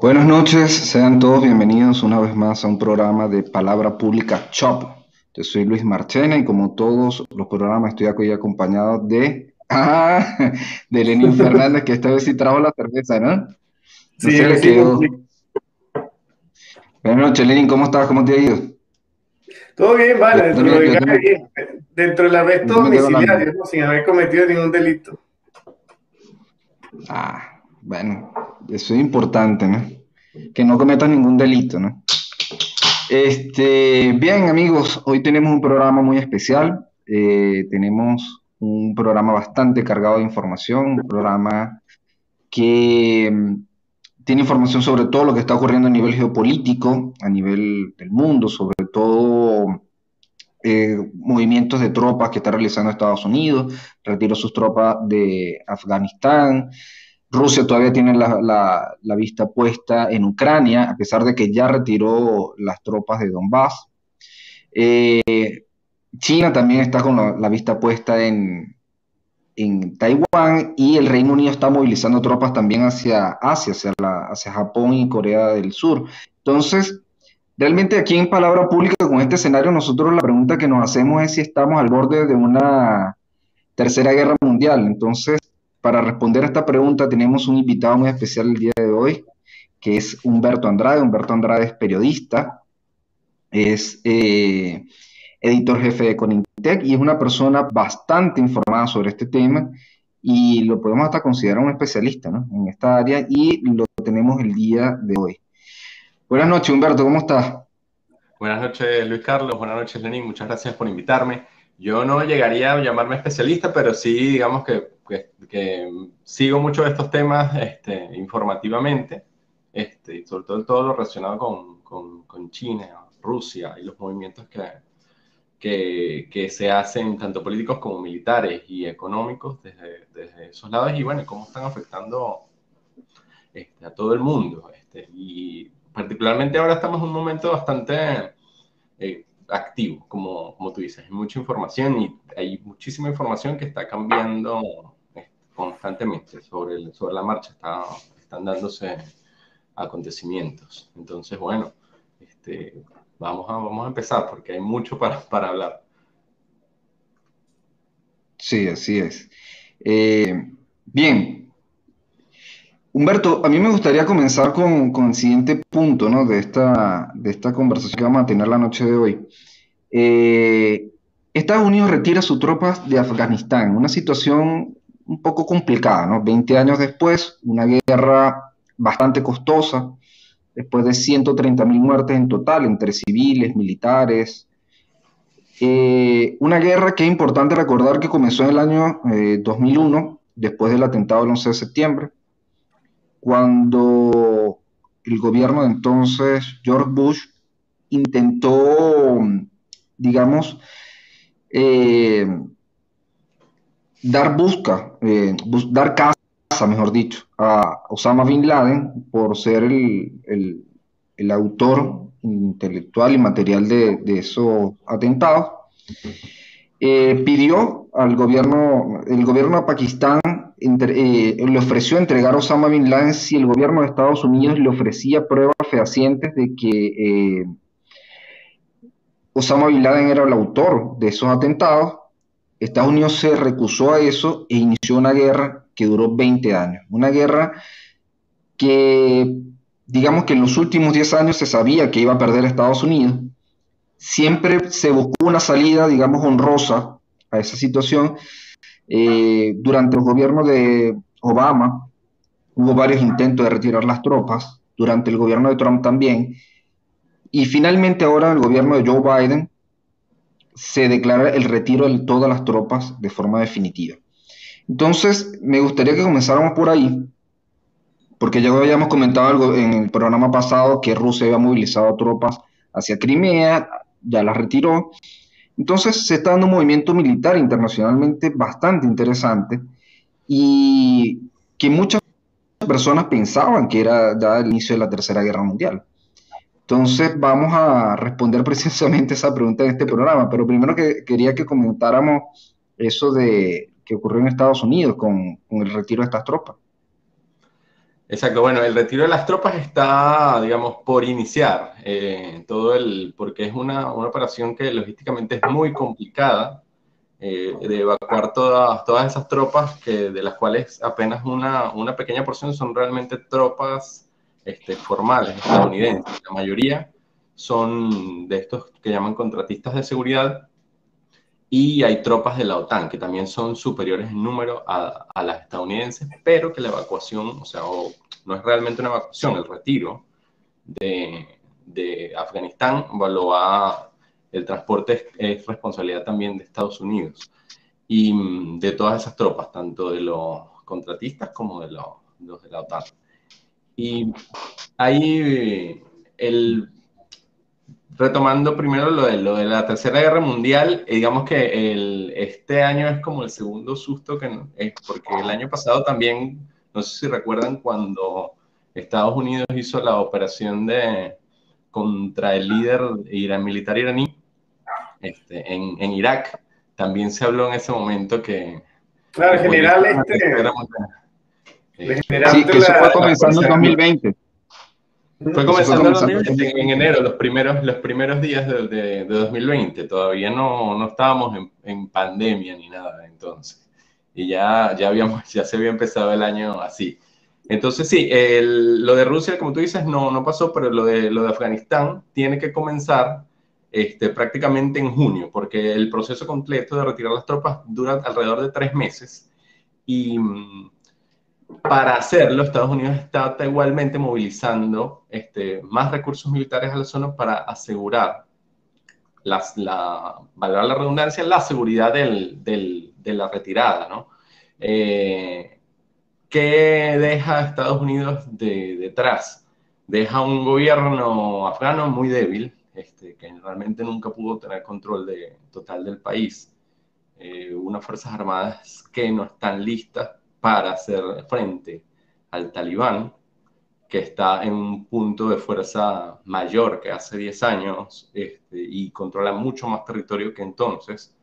Buenas noches, sean todos bienvenidos una vez más a un programa de Palabra Pública Chop. Yo soy Luis Marchena y como todos los programas estoy aquí acompañado de, ah, de Lenín Fernández, que esta vez sí trajo la cerveza, ¿no? sí, sí, Buenas noches, Lenin, ¿cómo estás? ¿Cómo te ha ido? Todo bien, vale, dentro, de, dentro del arresto domiciliario, ¿no? sin haber cometido ningún delito. Ah, bueno, eso es importante, ¿no? Que no cometas ningún delito, ¿no? Este, bien, amigos, hoy tenemos un programa muy especial. Eh, tenemos un programa bastante cargado de información, un programa que mm, tiene información sobre todo lo que está ocurriendo a nivel geopolítico, a nivel del mundo, sobre todo eh, movimientos de tropas que está realizando Estados Unidos, retiró sus tropas de Afganistán, Rusia todavía tiene la, vista puesta en Ucrania, a pesar de que ya retiró las tropas de Donbass. Eh, China también está con la, vista puesta en, en, Taiwán y el Reino Unido está movilizando tropas también hacia Asia, hacia, hacia Japón y Corea del Sur. Entonces, realmente aquí en Palabra Pública, con este escenario, nosotros la pregunta que nos hacemos es si estamos al borde de una tercera guerra mundial. Entonces, para responder a esta pregunta tenemos un invitado muy especial el día de hoy, que es Humberto Andrade. Humberto Andrade es periodista, es eh, editor jefe de Conintec y es una persona bastante informada sobre este tema y lo podemos hasta considerar un especialista en esta área y lo tenemos el día de hoy. Buenas noches, Humberto, ¿cómo estás? Buenas noches, Luis Carlos. Buenas noches, Lenín. Muchas gracias por invitarme. Yo no llegaría a llamarme especialista, pero sí, digamos que que, sigo mucho de estos temas este, informativamente, este, sobre todo todo lo relacionado con, con, con, China, Rusia y los movimientos que, que, que, se hacen tanto políticos como militares y económicos desde, desde esos lados y bueno, cómo están afectando este, a todo el mundo. Este, y particularmente ahora estamos en un momento bastante eh, activo, como, como tú dices, hay mucha información y hay muchísima información que está cambiando constantemente sobre, sobre la marcha, está, están dándose acontecimientos. Entonces, bueno, este, vamos, a, vamos a empezar porque hay mucho para, para hablar. Sí, así es. Eh, bien. Humberto, a mí me gustaría comenzar con, con el siguiente punto ¿no? de, esta, de esta conversación que vamos a tener la noche de hoy. Eh, Estados Unidos retira sus tropas de Afganistán, una situación un poco complicada, ¿no? 20 años después, una guerra bastante costosa, después de 130 mil muertes en total entre civiles, militares. Eh, una guerra que es importante recordar que comenzó en el año 2001, eh, después del atentado del 11 de septiembre, cuando el gobierno de entonces, George Bush, intentó, digamos, eh, dar busca, eh, dar casa, mejor dicho, a Osama Bin Laden por ser el, el, autor intelectual y material de, de esos atentados. Eh, pidió al gobierno, el gobierno de Pakistán eh, le ofreció entregar a Osama Bin Laden si el gobierno de Estados Unidos le ofrecía pruebas fehacientes de que Osama Bin Laden era el autor de esos atentados Estados Unidos se recusó a eso e inició una guerra que duró 20 años. Una guerra que, digamos que en los últimos 10 años se sabía que iba a perder Estados Unidos. Siempre se buscó una salida, digamos, honrosa a esa situación. Eh, durante el gobierno de Obama hubo varios intentos de retirar las tropas, durante el gobierno de Trump también. Y finalmente ahora el gobierno de Joe Biden se declara el retiro de todas las tropas de forma definitiva. Entonces, me gustaría que comenzáramos por ahí, porque ya habíamos comentado algo en el programa pasado que Rusia había movilizado tropas hacia Crimea, ya las retiró. Entonces, se está dando un movimiento militar internacionalmente bastante interesante y que muchas personas pensaban que era ya el inicio de la Tercera Guerra Mundial. Entonces vamos a responder precisamente esa pregunta en este programa, pero primero que quería que comentáramos eso de que ocurrió en Estados Unidos con, el retiro de estas tropas. Exacto, bueno, el retiro de las tropas está, digamos, por iniciar, eh, todo el, porque es una, una, operación que logísticamente es muy complicada eh, de evacuar todas, todas esas tropas, que, de las cuales apenas una, una pequeña porción son realmente tropas este, formales estadounidenses. La mayoría son de estos que llaman contratistas de seguridad y hay tropas de la OTAN que también son superiores en número a, a las estadounidenses, pero que la evacuación, o sea, no es realmente una evacuación, el retiro de, de Afganistán lo va, el transporte es, responsabilidad también de Estados Unidos y mm, de todas esas tropas, tanto de los contratistas como de los, los de la OTAN. Y ahí el retomando primero lo de, lo de la Tercera Guerra Mundial, eh, digamos que el, este año es como el segundo susto que es porque el año pasado también, no sé si recuerdan cuando Estados Unidos hizo la operación de contra el líder militar iraní este, en, en, Irak, también se habló en ese momento que... Claro, general este... sí, que eso fue comenzando en 2020. Fue comenzando en, enero, los primeros, los primeros días de, de, 2020. Todavía no, no estábamos en, en, pandemia ni nada entonces. Y ya, ya, habíamos, ya se había empezado el año así. Entonces sí, el, lo de Rusia, como tú dices, no, no pasó, pero lo de, lo de Afganistán tiene que comenzar este, prácticamente en junio, porque el proceso completo de retirar las tropas dura alrededor de tres meses. Y mm, para hacerlo, Estados Unidos está igualmente movilizando este, más recursos militares a la zona para asegurar, las, la, valor la redundancia, la seguridad de la retirada, ¿no? Eh, ¿Qué deja Estados Unidos de, detrás? Deja un gobierno afgano muy débil, este, que realmente nunca pudo tener control total del país, eh, unas fuerzas armadas que no están listas para hacer frente al talibán, que está en un punto de fuerza mayor que hace 10 años este, y controla mucho más territorio que entonces,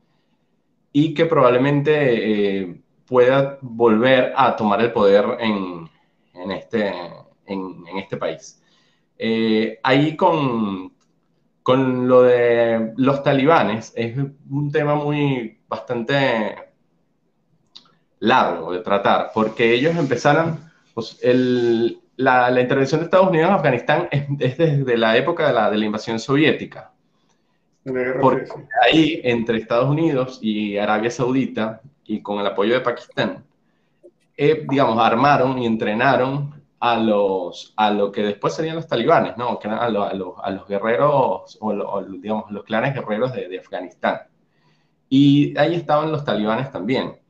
y que probablemente eh, pueda volver a tomar el poder en, en este, en, en, este país. Eh, ahí con, con lo de los talibanes es un tema muy bastante largo de tratar, porque ellos empezaron, pues, el, la, la, intervención de Estados Unidos en Afganistán es, es desde la época de la, de la invasión soviética. Porque ahí, entre Estados Unidos y Arabia Saudita, y con el apoyo de Pakistán, eh, digamos, armaron y entrenaron a los a lo que después serían los talibanes, ¿no? Que a, lo, a, los, a los guerreros, o, lo, digamos, los clanes guerreros de, de Afganistán. Y ahí estaban los talibanes también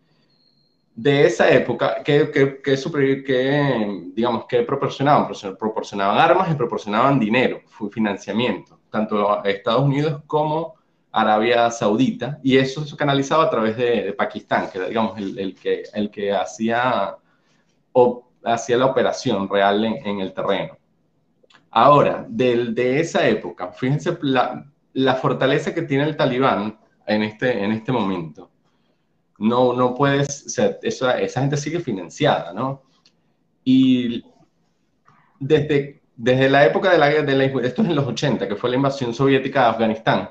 de esa época, que, que, que, que, digamos, que proporcionaban? Proporcionaban armas y proporcionaban dinero, financiamiento, tanto a Estados Unidos como Arabia Saudita, y eso se canalizaba a través de, Pakistán, que era, digamos, el, el, que, el que hacía, o, hacía la operación real en, en el terreno. Ahora, de, de, esa época, fíjense la, la fortaleza que tiene el talibán en este, en este momento no, no puedes, o esa gente sigue financiada, ¿no? Y desde, desde la época de la, de la, esto es en los 80, que fue la invasión soviética de Afganistán,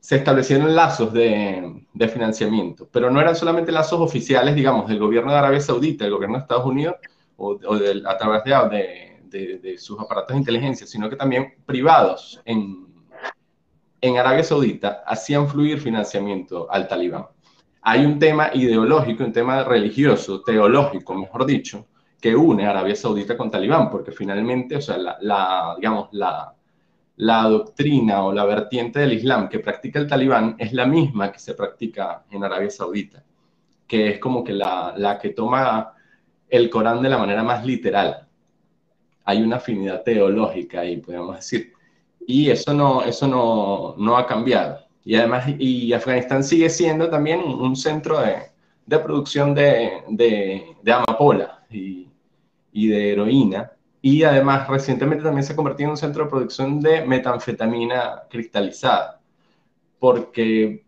se establecieron lazos de, de, financiamiento, pero no eran solamente lazos oficiales, digamos, del gobierno de Arabia Saudita, del gobierno de Estados Unidos, o, o de, a través de, de, de, sus aparatos de inteligencia, sino que también privados en, en Arabia Saudita hacían fluir financiamiento al talibán hay un tema ideológico, un tema religioso, teológico, mejor dicho, que une a Arabia Saudita con Talibán, porque finalmente, o sea, la, digamos, la, doctrina o la vertiente del Islam que practica el Talibán es la misma que se practica en Arabia Saudita, que es como que la, la que toma el Corán de la manera más literal. Hay una afinidad teológica ahí, podemos decir. Y eso no, eso no, no ha cambiado. Y además, y Afganistán sigue siendo también un centro de, de producción de, de, de amapola y, y, de heroína. Y además, recientemente también se ha convertido en un centro de producción de metanfetamina cristalizada. Porque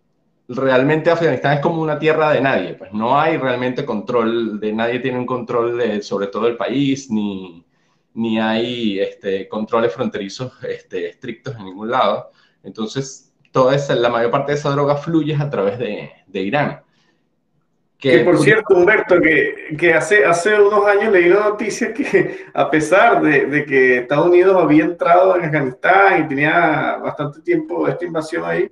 realmente Afganistán es como una tierra de nadie, pues no hay realmente control, de nadie tiene un control de, sobre todo el país, ni, ni hay este, controles fronterizos este, estrictos en ningún lado. Entonces, toda esa, la mayor parte de esa droga fluye a través de, de Irán. Que, por cierto, Humberto, que, que, hace, hace unos años leí una noticia que a pesar de, de, que Estados Unidos había entrado en Afganistán y tenía bastante tiempo esta invasión ahí,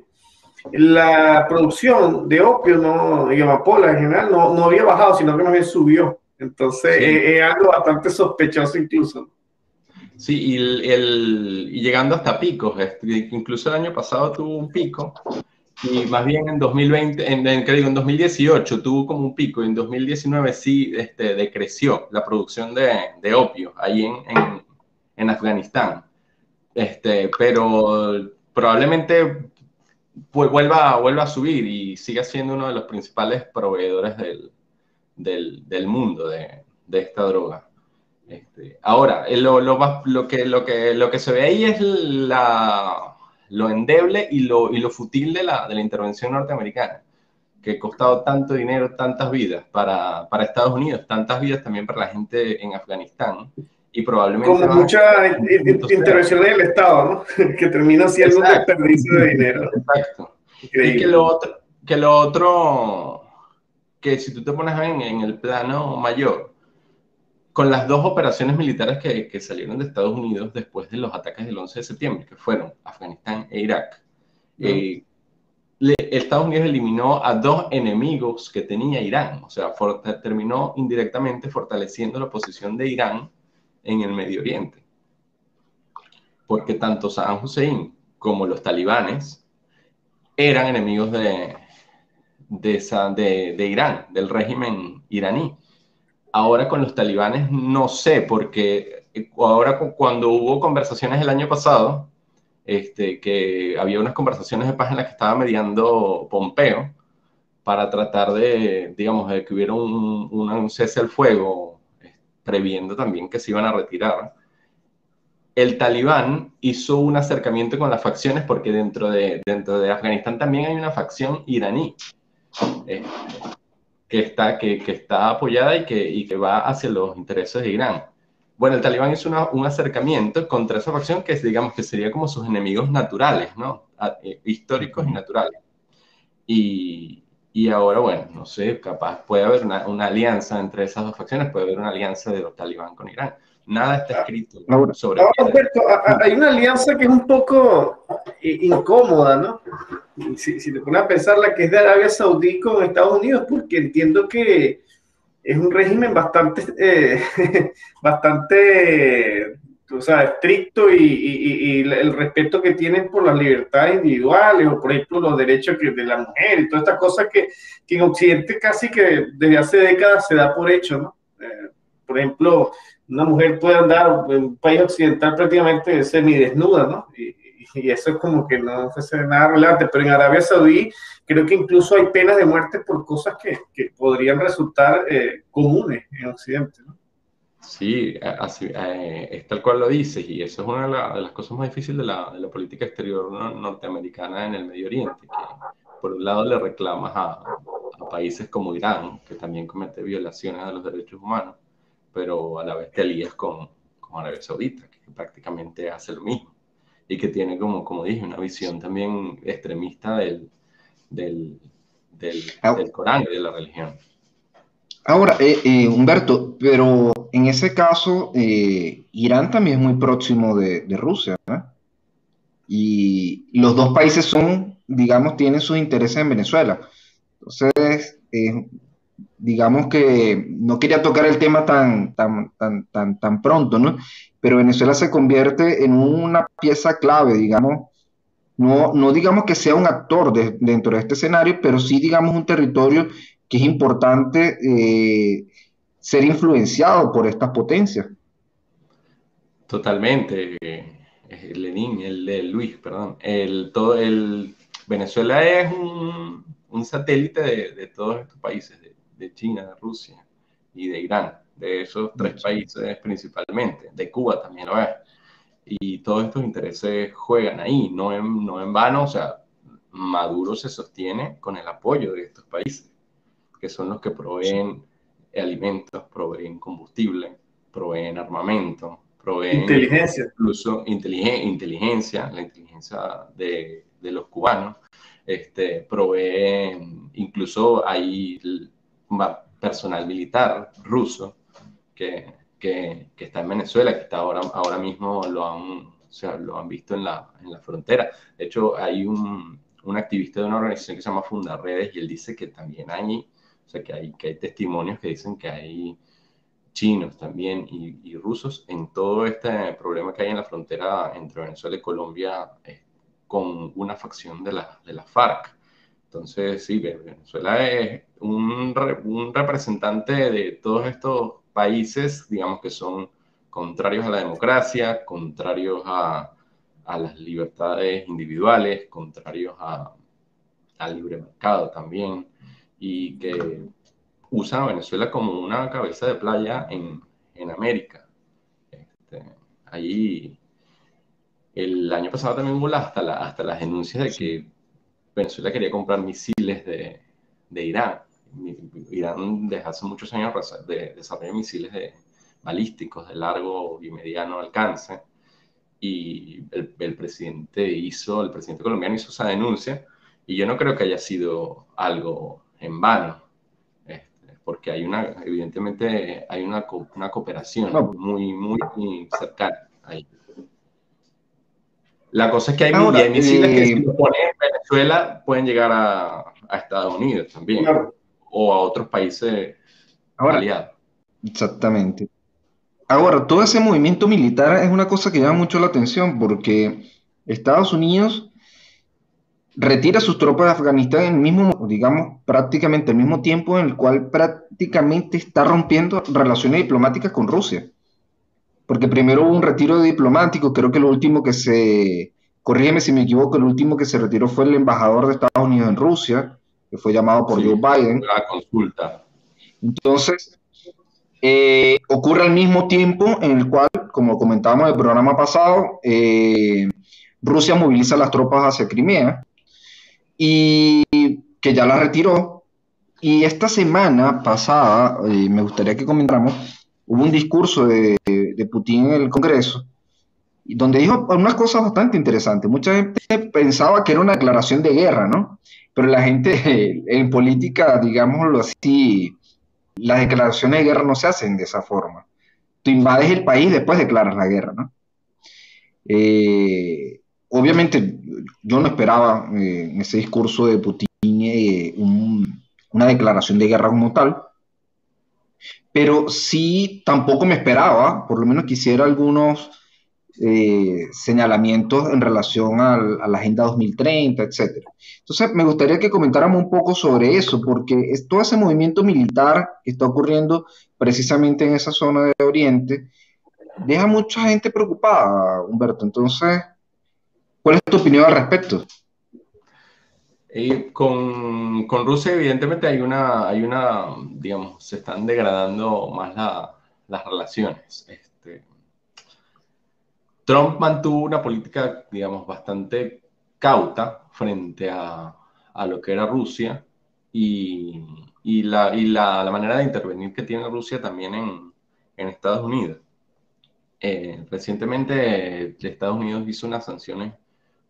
la producción de opio no, y amapola en general no, no había bajado, sino que más bien subió. Entonces es, algo bastante sospechoso incluso. Sí, y, el, y llegando hasta picos, incluso el año pasado tuvo un pico, y más bien en 2020, en, en, en 2018 tuvo como un pico, y en 2019 sí este, decreció la producción de, de opio ahí en, en, en Afganistán. Este, pero probablemente pues vuelva, vuelva a subir y siga siendo uno de los principales proveedores del, del, del mundo de, de, esta droga. Este, ahora, eh, lo, lo, lo, que, lo, que, lo que se ve ahí es la, lo endeble y lo, y lo futil de la, de la intervención norteamericana, que ha costado tanto dinero, tantas vidas para, para Estados Unidos, tantas vidas también para la gente en Afganistán y probablemente... Como mucha intervención del Estado, ¿no? que termina siendo un desperdicio de dinero. Exacto. Increíble. Y que lo otro, que lo otro, que si tú te pones en, en el plano mayor, con las dos operaciones militares que, que, salieron de Estados Unidos después de los ataques del 11 de septiembre, que fueron Afganistán e Irak, eh, le, Estados Unidos eliminó a dos enemigos que tenía Irán, o sea, terminó indirectamente fortaleciendo la posición de Irán en el Medio Oriente. Porque tanto Saddam Hussein como los talibanes eran enemigos de, de, de, de Irán, del régimen iraní. Ahora con los talibanes no sé, porque ahora cuando hubo conversaciones el año pasado, este, que había unas conversaciones de paz en las que estaba mediando Pompeo para tratar de, digamos, de que hubiera un, un cese al fuego previendo también que se iban a retirar, el talibán hizo un acercamiento con las facciones porque dentro de, dentro de Afganistán también hay una facción iraní. Eh, que, está, que, que, está apoyada y que, y que va hacia los intereses de Irán. Bueno, el talibán hizo una, un acercamiento contra esa facción que digamos que sería como sus enemigos naturales, ¿no? Eh, históricos y naturales. Y, y ahora, bueno, no sé, capaz puede haber una, una, alianza entre esas dos facciones, puede haber una alianza de los talibán con Irán. Nada está escrito ahora, sobre ahora, Alberto, hay una alianza que es un poco incómoda, ¿no? Si, si te pones a pensar la que es de Arabia Saudí con Estados Unidos, porque entiendo que es un régimen bastante, eh, bastante o sea, estricto y, y, y, el respeto que tienen por las libertades individuales o, por ejemplo, los derechos de la mujer y todas estas cosas que, que, en Occidente casi que desde hace décadas se da por hecho, ¿no? Por ejemplo, una mujer puede andar en un país occidental prácticamente semidesnuda, ¿no? Y, eso es como que no es nada relevante, pero en Arabia Saudí creo que incluso hay penas de muerte por cosas que, que podrían resultar eh, comunes en Occidente, ¿no? Sí, así, eh, es tal cual lo dices, y eso es una de, la, de las cosas más difíciles de la, de la política exterior norteamericana en el Medio Oriente, que por un lado le reclamas a, a, países como Irán, que también comete violaciones de los derechos humanos, pero a la vez te alías con, con Arabia Saudita, que prácticamente hace lo mismo, y que tiene, como, como dije, una visión también extremista del, del, del, del Corán y de la religión. Ahora, eh, eh, Humberto, pero en ese caso, eh, Irán también es muy próximo de, de Rusia, ¿no? Y los dos países son, digamos, tienen sus intereses en Venezuela. Entonces, eh, digamos que no quería tocar el tema tan, tan, tan, tan, tan pronto, ¿no? Pero Venezuela se convierte en una pieza clave, digamos, no, no digamos que sea un actor de, dentro de este escenario, pero sí, digamos, un territorio que es importante eh, ser influenciado por estas potencias. Totalmente, eh, Lenín, el Luis, perdón. El, todo el, Venezuela es un, un satélite de, de, todos estos países, de, China, de Rusia y de Irán, de esos tres países principalmente, de Cuba también lo es. Y todos estos intereses juegan ahí, no en, no en vano, o sea, Maduro se sostiene con el apoyo de estos países, que son los que proveen alimentos, proveen combustible, proveen armamento, proveen inteligencia. incluso inteligencia, la inteligencia de, de, los cubanos, este, proveen, incluso hay personal militar ruso que, que, está en Venezuela, que está ahora, ahora mismo lo han, o sea, lo han visto en la, en la frontera. De hecho, hay un, un activista de una organización que se llama Fundaredes y él dice que también hay, o sea, que hay, que hay testimonios que dicen que hay chinos también y, rusos en todo este problema que hay en la frontera entre Venezuela y Colombia eh, con una facción de la, de la FARC. Entonces, sí, Venezuela es un, un representante de todos estos países, digamos, que son contrarios a la democracia, contrarios a, a las libertades individuales, contrarios a, al libre mercado también, y que usan a Venezuela como una cabeza de playa en, en América. Este, el año pasado también hubo hasta, la, hasta las denuncias de que Venezuela quería comprar misiles de, de Irán. Irán desde hace muchos años de, desarrolla misiles de, balísticos de largo y mediano alcance y el, el, presidente hizo, el presidente colombiano hizo esa denuncia y yo no creo que haya sido algo en vano porque hay una, evidentemente, hay una, una cooperación muy, muy, cercana ahí. La cosa es que hay, Ahora, misiles que si los ponen en Venezuela pueden llegar a, a Estados Unidos también, o a otros países Ahora, aliados. Exactamente. Ahora, todo ese movimiento militar es una cosa que llama mucho la atención porque Estados Unidos retira sus tropas de Afganistán en el mismo, digamos, prácticamente el mismo tiempo en el cual prácticamente está rompiendo relaciones diplomáticas con Rusia. Porque primero hubo un retiro diplomático, creo que lo último que se, corrígeme si me equivoco, el último que se retiró fue el embajador de Estados Unidos en Rusia, que fue llamado por Joe Biden. La consulta. Entonces, eh, ocurre al mismo tiempo en el cual, como comentábamos en el programa pasado, eh, Rusia moviliza las tropas hacia Crimea y que ya la retiró. Y esta semana pasada, eh, me gustaría que comentáramos, hubo un discurso de, Putin en el Congreso, donde dijo unas cosas bastante interesantes. Mucha gente pensaba que era una declaración de guerra, ¿no? Pero la gente en política, digámoslo así, las declaraciones de guerra no se hacen de esa forma. Tú invades el país, después declaras la guerra, ¿no? Eh, obviamente yo no esperaba eh, en ese discurso de Putin eh, una declaración de guerra como tal, pero sí tampoco me esperaba, por lo menos quisiera algunos eh, señalamientos en relación a la Agenda 2030, etc. Entonces, me gustaría que comentáramos un poco sobre eso, porque es todo ese movimiento militar que está ocurriendo precisamente en esa zona de Oriente, deja mucha gente preocupada, Humberto. Entonces, ¿Cuál es tu opinión al respecto? Y con, con, Rusia, evidentemente, hay una, hay una, digamos, se están degradando más las relaciones. Este, Trump mantuvo una política, digamos, bastante cauta frente a, a lo que era Rusia y, y, la, y la, la, manera de intervenir que tiene Rusia también en, en Estados Unidos. Eh, recientemente Estados Unidos hizo unas sanciones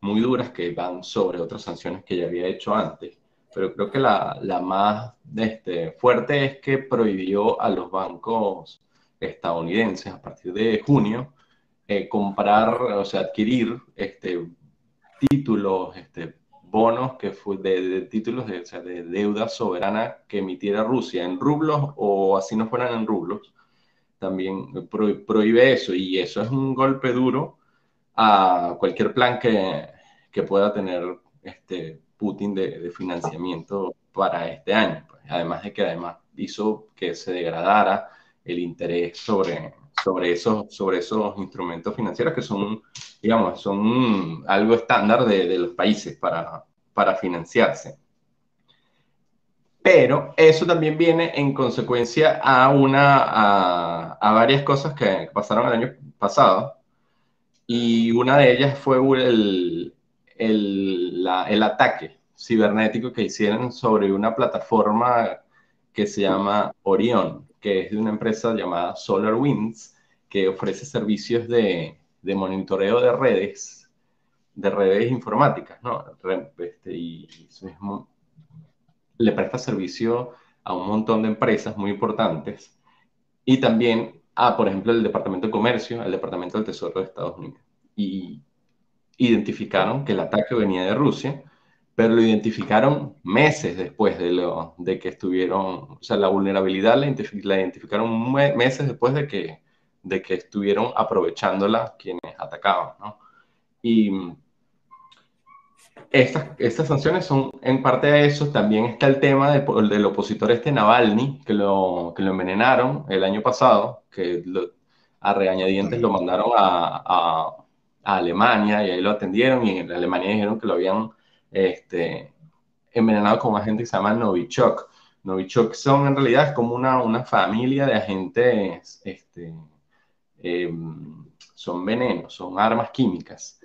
muy duras que van sobre otras sanciones que ya había hecho antes. Pero creo que la, la más este, fuerte es que prohibió a los bancos estadounidenses a partir de junio eh, comprar, o sea, adquirir este, títulos, este, bonos que fue de, títulos de, o sea, de, deuda soberana que emitiera Rusia en rublos o así no fueran en rublos. También prohíbe eso y eso es un golpe duro a cualquier plan que, que pueda tener este Putin de, de, financiamiento para este año. Pues. Además de que además hizo que se degradara el interés sobre, sobre, esos, sobre esos instrumentos financieros que son, digamos, son algo estándar de, de los países para, para financiarse. Pero eso también viene en consecuencia a, una, a, a varias cosas que pasaron el año pasado, y una de ellas fue el, el, el ataque cibernético que hicieron sobre una plataforma que se llama Orion, que es de una empresa llamada SolarWinds, que ofrece servicios de, de monitoreo de redes, de redes informáticas, ¿no? Este, y, le presta servicio a un montón de empresas muy importantes y también a, por ejemplo, el Departamento de Comercio, el Departamento del Tesoro de Estados Unidos. Y identificaron que el ataque venía de Rusia, pero lo identificaron meses después de, lo, de que estuvieron, o sea, la vulnerabilidad la, identificaron meses después de que, de que estuvieron aprovechándola quienes atacaban, ¿no? Y estas, estas sanciones son en parte de eso. También está el tema del opositor este Navalny, que lo, que lo envenenaron el año pasado, que a regañadientes lo mandaron a, a, Alemania y ahí lo atendieron y en Alemania dijeron que lo habían este, envenenado con un agente que se llama Novichok. Novichok son en realidad como una, una familia de agentes, este, em, son venenos, son armas químicas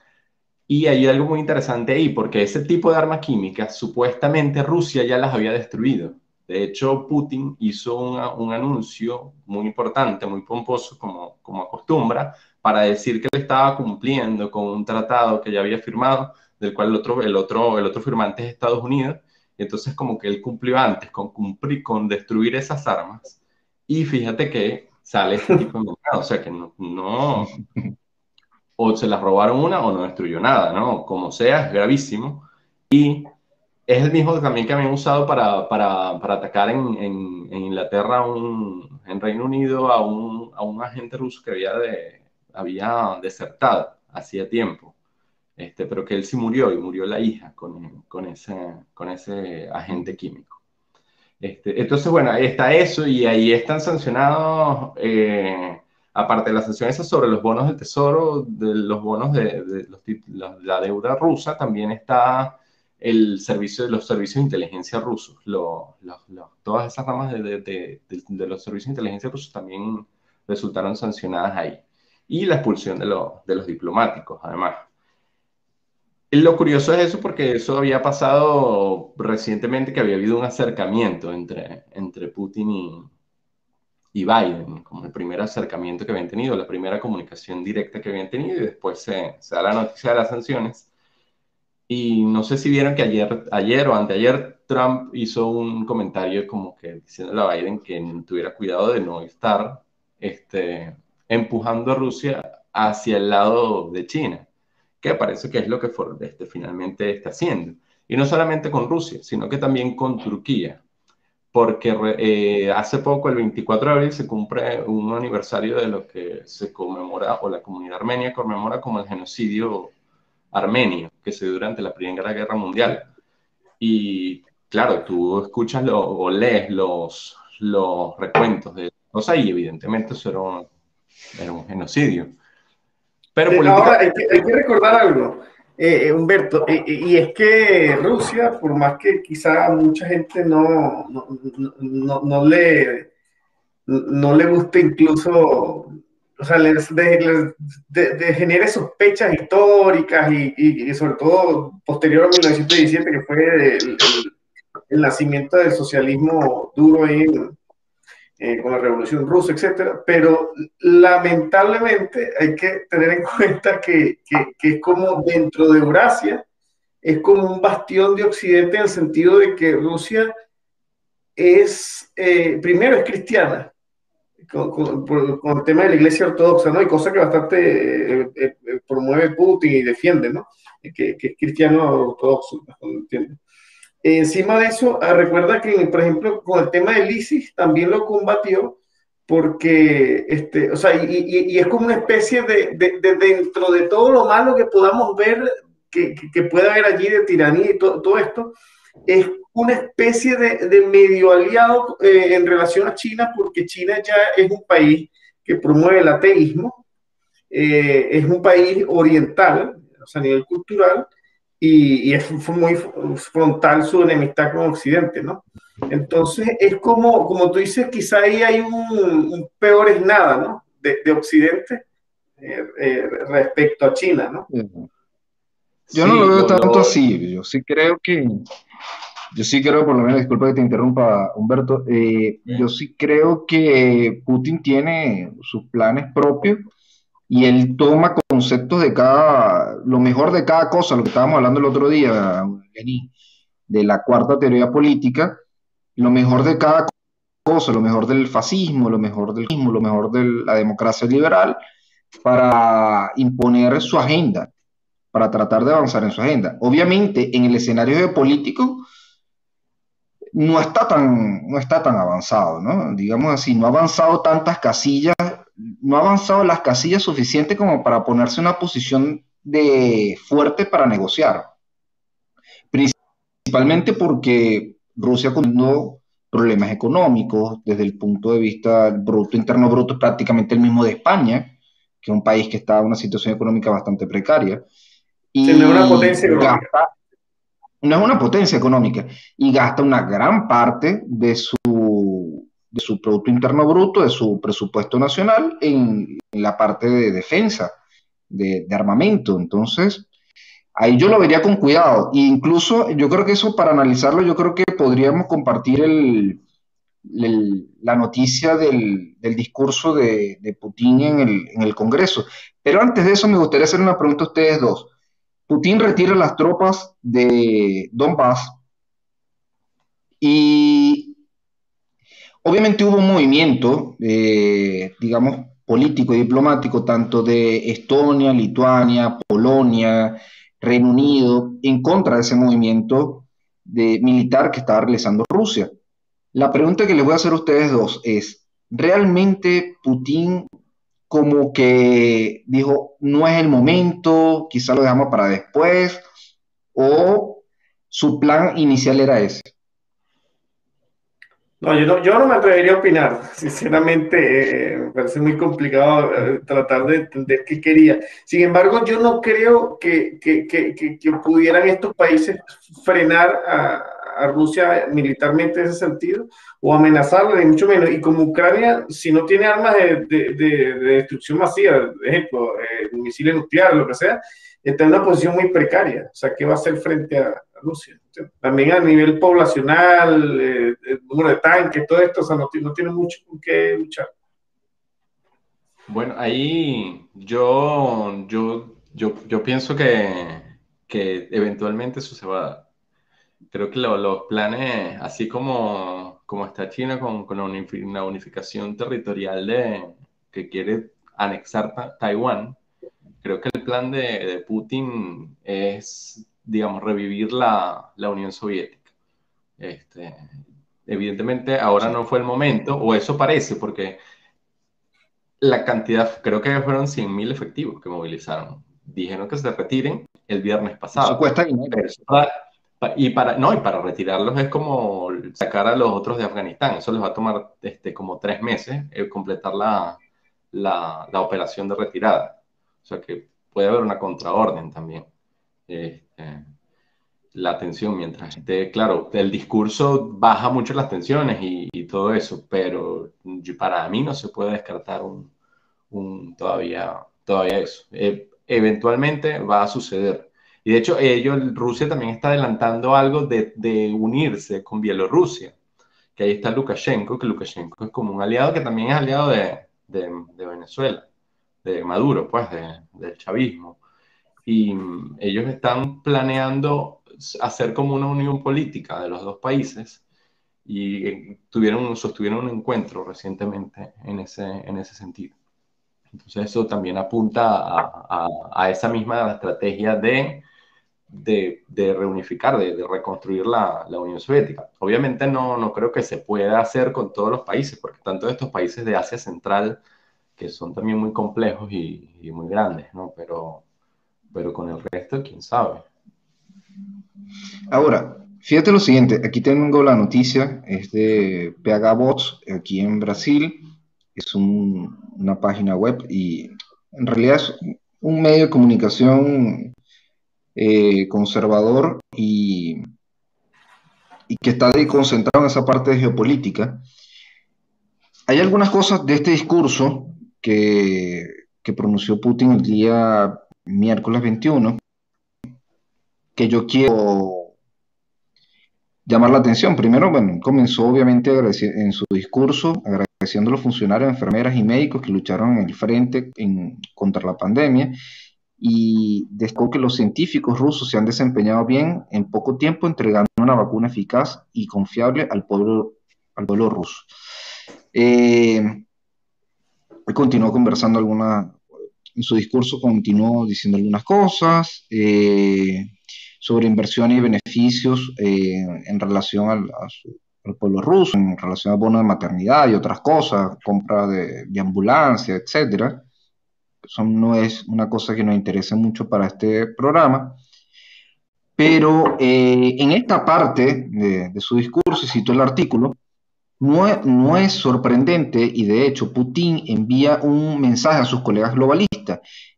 y hay algo muy interesante ahí, porque ese tipo de armas químicas, supuestamente Rusia ya las había destruido. De hecho, Putin hizo un anuncio muy importante, muy pomposo, como, como acostumbra, para decir que él estaba cumpliendo con un tratado que ya había firmado, del cual el otro, el otro, el otro firmante es Estados Unidos. Entonces, como que él cumplió antes con cumplir, con destruir esas armas. Y fíjate que sale este tipo de o sea que no, no o se las robaron una o no destruyó nada, ¿no? Como sea, es gravísimo. Y es el mismo también que habían usado para, para, para atacar en, en, en Inglaterra, un, en Reino Unido, a un, a un agente ruso que había, de, había desertado hacía tiempo. Este, pero que él sí murió y murió la hija con, con, ese, con ese agente químico. Este, entonces, bueno, ahí está eso y ahí están sancionados eh, aparte de las sanciones sobre los bonos del tesoro, de los bonos de, la, deuda rusa, también está el servicio de los servicios de inteligencia rusos. todas esas ramas de, los servicios de inteligencia rusos también resultaron sancionadas ahí. Y la expulsión de, los diplomáticos, además. Lo curioso es eso porque eso había pasado recientemente, que había habido un acercamiento entre, entre Putin y, y Biden, como el primer acercamiento que habían tenido, la primera comunicación directa que habían tenido, y después se, se da la noticia de las sanciones. Y no sé si vieron que ayer, ayer o anteayer Trump hizo un comentario como que diciéndole a Biden que tuviera cuidado de no estar este, empujando a Rusia hacia el lado de China, que parece que es lo que este, finalmente está haciendo. Y no solamente con Rusia, sino que también con Turquía porque eh, hace poco, el 24 de abril, se cumple un aniversario de lo que se conmemora, o la comunidad armenia conmemora como el genocidio armenio, que se dio durante la Primera Guerra Mundial. Y claro, tú escuchas o lees los, los recuentos de cosas y evidentemente eso era era un genocidio. Pero Ahora hay que, hay que recordar algo. Eh, eh, Humberto, y es que Rusia, por más que quizá mucha gente no, no, no, le, no le guste incluso, o sea, les, de, de, genere sospechas históricas y, y, sobre todo posterior a 1917, que fue el, el nacimiento del socialismo duro en, eh, con la Revolución Rusa, etcétera, pero lamentablemente hay que tener en cuenta que, que, es como dentro de Eurasia, es como un bastión de Occidente en el sentido de que Rusia es, eh, primero es cristiana, con, el tema de la iglesia ortodoxa, ¿no? Y cosa que bastante eh, promueve Putin y defiende, ¿no? Que, es cristiano ortodoxo, entiendo. Encima de eso, ah, recuerda que, por ejemplo, con el tema del ISIS también lo combatió porque, este, o sea, y, es como una especie de, de, dentro de todo lo malo que podamos ver que, que, pueda haber allí de tiranía y todo esto, es una especie de, medio aliado eh, en relación a China, porque China ya es un país que promueve el ateísmo, eh, es un país oriental, o sea, a nivel cultural, y, y fue muy frontal su enemistad con Occidente, ¿no? Entonces es como, como tú dices, quizá ahí hay un, peor es nada, ¿no? De, de Occidente eh, eh, respecto a China, ¿no? Yo no lo veo tanto así, yo sí creo que, yo sí creo, por lo menos, disculpa que te interrumpa, Humberto, eh, yo sí creo que Putin tiene sus planes propios y él toma conceptos de cada, lo mejor de cada cosa, lo que estábamos hablando el otro día, de la cuarta teoría política, lo mejor de cada cosa, lo mejor del fascismo, lo mejor del lo mejor de la democracia liberal, para imponer su agenda, para tratar de avanzar en su agenda. Obviamente, en el escenario geopolítico no está tan, no está tan avanzado, ¿no? Digamos así, no ha avanzado tantas casillas, no ha avanzado las casillas suficientes como para ponerse en una posición de fuerte para negociar. Principalmente porque Rusia con problemas económicos, desde el punto de vista del Producto Interno Bruto, prácticamente el mismo de España, que es un país que está en una situación económica bastante precaria. Y no es una potencia económica. no es una potencia económica y gasta una gran parte de su, de su Producto Interno Bruto, de su presupuesto nacional en, la parte de defensa, de, de, armamento. Entonces, ahí yo lo vería con cuidado. E incluso yo creo que eso, para analizarlo, yo creo que podríamos compartir el, la noticia del, discurso de, Putin en el, Congreso. Pero antes de eso me gustaría hacer una pregunta a ustedes dos. Putin retira las tropas de Donbass y obviamente hubo un movimiento, eh, digamos, político y diplomático, tanto de Estonia, Lituania, Polonia, Reino Unido, en contra de ese movimiento de, militar que estaba realizando Rusia. La pregunta que les voy a hacer a ustedes dos es, ¿realmente Putin como que dijo, no es el momento, quizá lo dejamos para después, o su plan inicial era ese? No, yo no, yo no me atrevería a opinar. Sinceramente, eh, me parece muy complicado eh, tratar de entender qué quería. Sin embargo, yo no creo que, que, que, que pudieran estos países frenar a, a Rusia militarmente en ese sentido o amenazarla, ni mucho menos. Y como Ucrania, si no tiene armas de, de, destrucción masiva, por ejemplo, eh, misiles nucleares, lo que sea, está en una posición muy precaria. O sea, ¿qué va a hacer frente a, Rusia? También a nivel poblacional, eh, el número de tanques, todo esto, o sea, no, no tiene mucho con qué luchar. Bueno, ahí yo, yo, yo, yo pienso que, que eventualmente eso se va a dar creo que los planes, así como, como está China con, con una unificación territorial de, que quiere anexar Taiwán, creo que el plan de, Putin es, digamos, revivir la, la Unión Soviética. Este, evidentemente ahora no fue el momento, o eso parece, porque la cantidad, creo que fueron 100.000 efectivos que movilizaron. Dijeron que se retiren el viernes pasado. Eso cuesta dinero. Y para, no, y para retirarlos es como sacar a los otros de Afganistán. Eso les va a tomar este, como tres meses eh, completar la, la, la, operación de retirada. O sea que puede haber una contraorden también. Este, la tensión mientras esté, claro, el discurso baja mucho las tensiones y, y todo eso, pero para mí no se puede descartar un, un todavía, todavía eso. Eh, eventualmente va a suceder y de hecho, ellos, Rusia también está adelantando algo de, de, unirse con Bielorrusia, que ahí está Lukashenko, que Lukashenko es como un aliado que también es aliado de, de, de Venezuela, de Maduro, pues, del chavismo. Y ellos están planeando hacer como una unión política de los dos países y eh, tuvieron, sostuvieron un encuentro recientemente en ese, en ese sentido. Entonces eso también apunta a, a, a esa misma estrategia de de, reunificar, de, reconstruir la, Unión Soviética. Obviamente no, no creo que se pueda hacer con todos los países, porque tanto de estos países de Asia Central, que son también muy complejos y, muy grandes, ¿no? Pero, pero con el resto, quién sabe. Ahora, fíjate lo siguiente, aquí tengo la noticia, es de PH Bots, aquí en Brasil, es una página web y en realidad es un medio de comunicación eh, conservador y, y, que está concentrado en esa parte de geopolítica. Hay algunas cosas de este discurso que, que pronunció Putin el día miércoles 21 que yo quiero llamar la atención. Primero, bueno, comenzó obviamente en su discurso agradeciendo a los funcionarios, enfermeras y médicos que lucharon en el frente contra la pandemia y destacó que los científicos rusos se han desempeñado bien en poco tiempo entregando una vacuna eficaz y confiable al pueblo, al pueblo ruso. Eh, continuó conversando alguna, en su discurso continuó diciendo algunas cosas eh, sobre inversiones y beneficios eh, en relación al, pueblo ruso, en relación al bono de maternidad y otras cosas, compra de, de ambulancia, etcétera eso no es una cosa que nos interese mucho para este programa. Pero eh, en esta parte de, su discurso, y cito el artículo, no es, sorprendente y de hecho Putin envía un mensaje a sus colegas globalistas.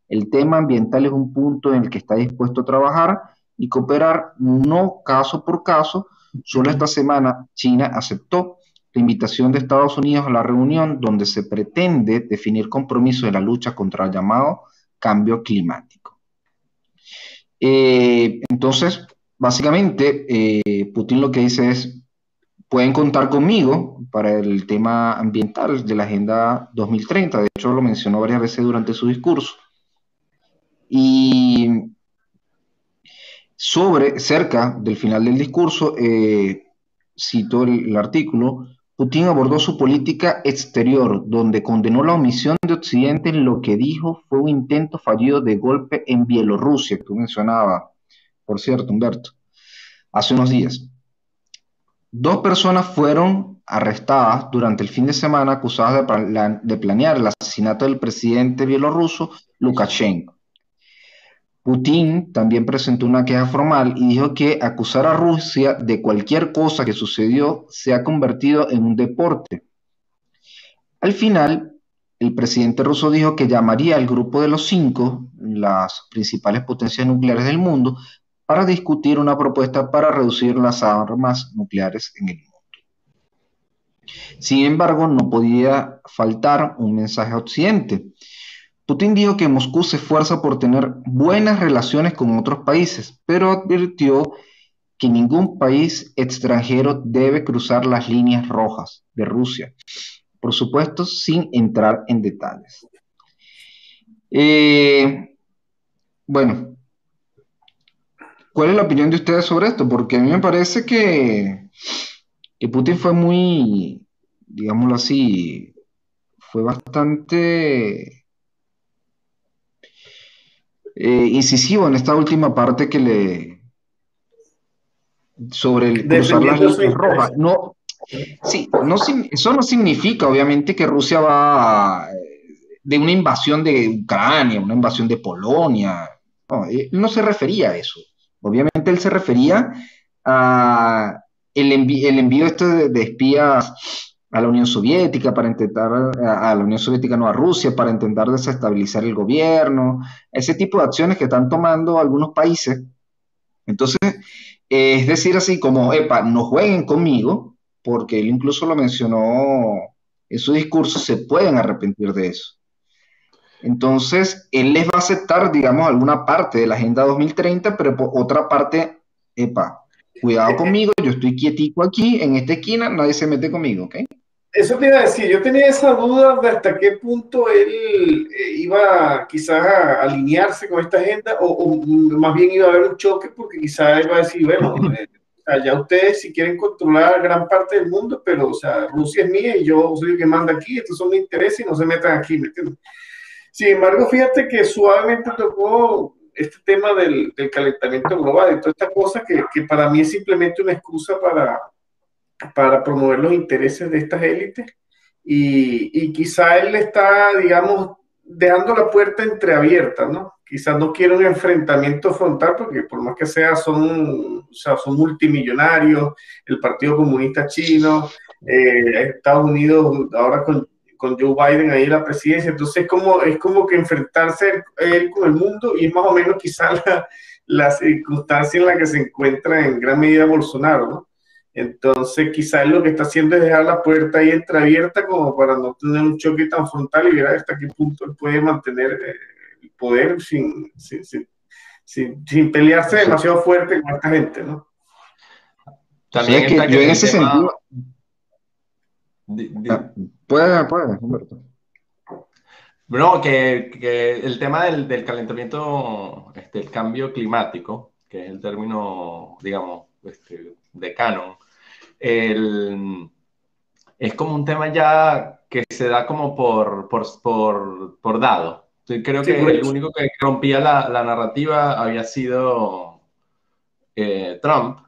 El tema ambiental es un punto en el que está dispuesto a trabajar y cooperar no caso por caso. Solo esta semana China aceptó la invitación de Estados Unidos a la reunión donde se pretende definir compromisos de la lucha contra el llamado cambio climático. Eh, entonces, básicamente, eh, Putin lo que dice es, pueden contar conmigo para el tema ambiental de la Agenda 2030, de hecho lo mencionó varias veces durante su discurso. Y sobre, cerca del final del discurso, eh, cito el artículo, Putin abordó su política exterior, donde condenó la omisión de Occidente en lo que dijo fue un intento fallido de golpe en Bielorrusia, que tú mencionabas, por cierto, Humberto, hace unos días. Dos personas fueron arrestadas durante el fin de semana acusadas de, planear el asesinato del presidente bielorruso Lukashenko. Putin también presentó una queja formal y dijo que acusar a Rusia de cualquier cosa que sucedió se ha convertido en un deporte. Al final, el presidente ruso dijo que llamaría al grupo de los cinco, las principales potencias nucleares del mundo, para discutir una propuesta para reducir las armas nucleares en el mundo. Sin embargo, no podía faltar un mensaje a Occidente. Putin dijo que Moscú se esfuerza por tener buenas relaciones con otros países, pero advirtió que ningún país extranjero debe cruzar las líneas rojas de Rusia, por supuesto sin entrar en detalles. Eh, bueno, ¿cuál es la opinión de ustedes sobre esto? Porque a mí me parece que, que Putin fue muy, digámoslo así, fue bastante eh, incisivo en esta última parte que le sobre el cruzar las líneas rojas. No, sí, no, eso no significa obviamente que Rusia va de una invasión de Ucrania, una invasión de Polonia. No, él no se refería a eso. Obviamente él se refería a el, envío este de, de espías a la Unión Soviética para intentar, a, la Unión Soviética no a Rusia, para intentar desestabilizar el gobierno, ese tipo de acciones que están tomando algunos países. Entonces, es decir, así como, epa, no jueguen conmigo, porque él incluso lo mencionó en su discurso, se pueden arrepentir de eso. Entonces, él les va a aceptar, digamos, alguna parte de la Agenda 2030, pero por otra parte, epa, cuidado conmigo, yo estoy quietico aquí, en esta esquina, nadie se mete conmigo, ¿ok? Eso te iba a decir, yo tenía esa duda de hasta qué punto él eh, iba quizás a alinearse con esta agenda o, más bien iba a haber un choque porque quizás iba a decir, bueno, eh, ya ustedes si quieren controlar gran parte del mundo, pero o sea, Rusia es mía y yo soy el que manda aquí, estos son mis intereses y no se metan aquí, ¿me entiendes? Sin embargo, fíjate que suavemente tocó este tema del, del calentamiento global y toda esta cosa que, que para mí es simplemente una excusa para para promover los intereses de estas élites y, y quizá él está, digamos, dejando la puerta entreabierta, ¿no? Quizás no quiere un enfrentamiento frontal porque por más que sea son, o sea, son multimillonarios, el Partido Comunista Chino, eh, Estados Unidos ahora con, con, Joe Biden ahí en la presidencia, entonces es como, es como que enfrentarse él con el mundo y es más o menos quizá la, la circunstancia en la que se encuentra en gran medida Bolsonaro, ¿no? Entonces, quizás lo que está haciendo es dejar la puerta ahí entreabierta como para no tener un choque tan frontal y ver hasta qué punto él puede mantener eh, el poder sin, sin, sin, sin pelearse demasiado fuerte con esta gente, ¿no? También que yo en ese sentido... Puede, puede, Humberto. No, que, que, el tema del, del calentamiento, este, el cambio climático, que es el término, digamos, este, de canon, el, es como un tema ya que se da como por, por, por, por dado. creo que el único que rompía la, la narrativa había sido eh, Trump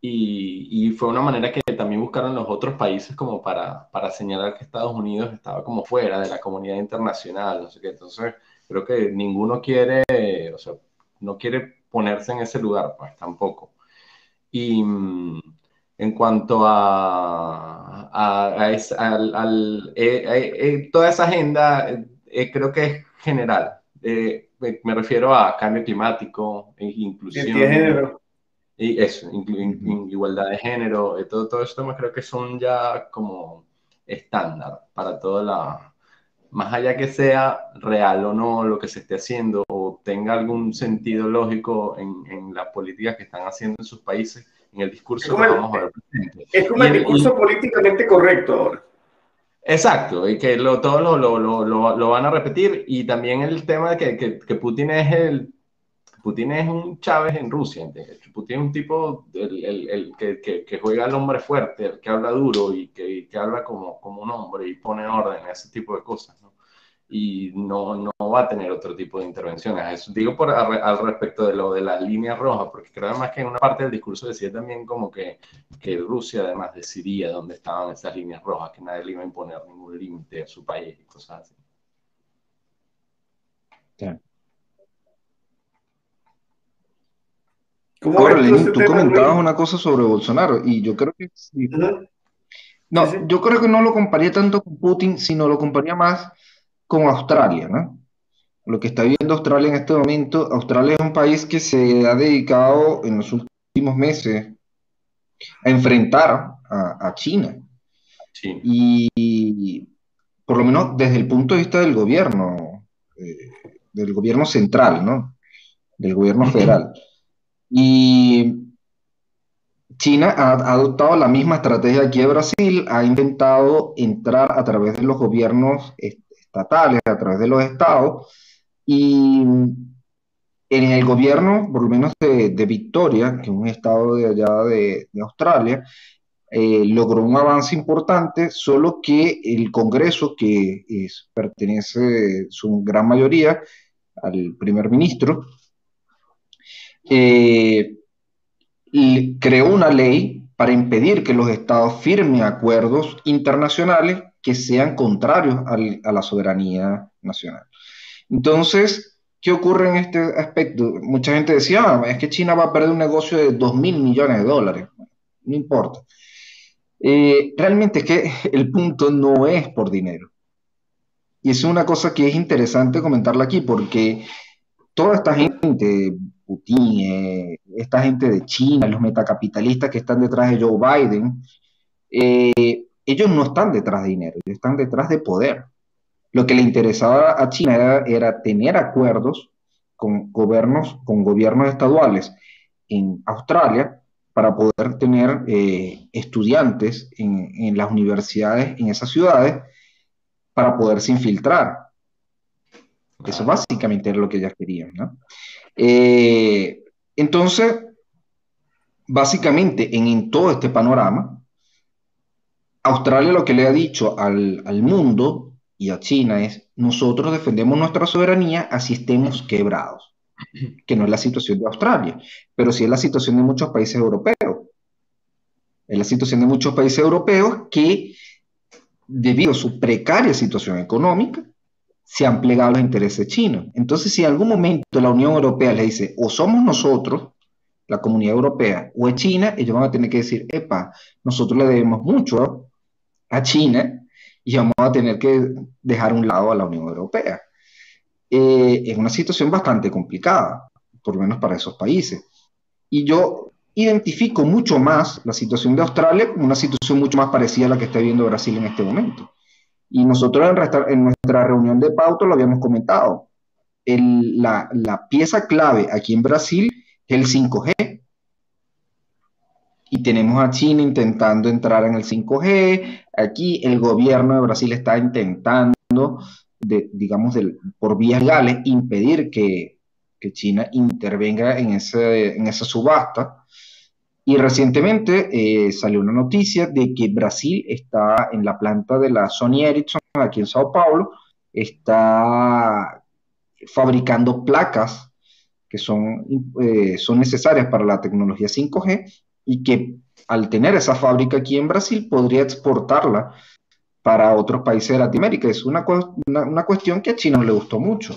y, fue una manera que también buscaron los otros países como para, para señalar que Estados Unidos estaba como fuera de la comunidad internacional, no sé qué. Entonces, creo que ninguno quiere, o sea, no quiere ponerse en ese lugar, pues tampoco. Y mm, en cuanto a, a, al, eh, eh, eh, toda esa agenda, creo que es general. me refiero a cambio climático, e inclusión. Y eso, igualdad de género, todo, todo esto creo que son ya como estándar para toda la, más allá que sea real o no lo que se esté haciendo o tenga algún sentido lógico en, en las políticas que están haciendo en sus países, en el discurso que vamos a ver. Es como el, discurso políticamente correcto ahora. Exacto, y que lo, todos lo, lo, lo, lo, van a repetir, y también el tema de que, que, que Putin es el Putin es un Chávez en Rusia. Putin es un tipo que, juega al hombre fuerte, el que habla duro y que, habla como, un hombre y pone orden, ese tipo de cosas, ¿no? y no, va a tener otro tipo de intervenciones. Digo al, respecto de lo de las líneas rojas, porque creo además que en una parte del discurso decía también como que, que Rusia además decidía dónde estaban esas líneas rojas, que nadie le iba a imponer ningún límite a su país y cosas así. Ahora, Lenin, tú comentabas una cosa sobre Bolsonaro y yo creo que sí. No, yo creo que no lo comparía tanto con Putin, sino lo comparía más con Australia, ¿no? Lo que está viviendo Australia en este momento, Australia es un país que se ha dedicado en los últimos meses a enfrentar a, China. Y por lo menos desde el punto de vista del gobierno, eh, del gobierno central, ¿no? Del gobierno federal. Y China ha, adoptado la misma estrategia que Brasil, ha intentado entrar a través de los gobiernos estatales, a través de los estados, y en el gobierno, por lo menos de, Victoria, que es un estado de allá de, Australia, eh, logró un avance importante, solo que el Congreso, que pertenece su gran mayoría al primer ministro, eh, creó una ley para impedir que los estados firmen acuerdos internacionales que sean contrarios a la soberanía nacional. Entonces, ¿qué ocurre en este aspecto? Mucha gente decía, ah, es que China va a perder un negocio de 2 mil millones de dólares. No importa. Eh, realmente es que el punto no es por dinero. Y es una cosa que es interesante comentarla aquí, porque toda esta gente, Putin, eh, esta gente de China, los metacapitalistas que están detrás de Joe Biden, eh, ellos no están detrás de dinero, ellos están detrás de poder. Lo que le interesaba a China era, tener acuerdos con gobiernos, con gobiernos estaduales en Australia para poder tener eh, estudiantes en, las universidades en esas ciudades para poderse infiltrar. Eso básicamente era lo que ellas querían. Eh, entonces, básicamente en todo este panorama, Australia lo que le ha dicho al, mundo y a China es, nosotros defendemos nuestra soberanía así estemos quebrados, que no es la situación de Australia, pero sí es la situación de muchos países europeos. Es la situación de muchos países europeos que, debido a su precaria situación económica, se han plegado los intereses chinos. Entonces, si en algún momento la Unión Europea le dice, o somos nosotros, la comunidad europea, o es China, ellos van a tener que decir, epa, nosotros le debemos mucho a China y vamos a tener que dejar un lado a la Unión Europea. Eh, es una situación bastante complicada, por lo menos para esos países. Y yo identifico mucho más la situación de Australia como una situación mucho más parecida a la que está viviendo Brasil en este momento. Y nosotros en, en nuestra reunión de pauta lo habíamos comentado. la, pieza clave aquí en Brasil es el 5G. Y tenemos a China intentando entrar en el 5G. Aquí el gobierno de Brasil está intentando, de, digamos, por vías legales, impedir que, China intervenga en, ese, en esa subasta. Y recientemente eh, salió una noticia de que Brasil está en la planta de la Sony Ericsson aquí en Sao Paulo, está fabricando placas que son, eh, son necesarias para la tecnología 5G y que al tener esa fábrica aquí en Brasil podría exportarla para otros países de Latinoamérica. Es una, una cuestión que a China no le gustó mucho.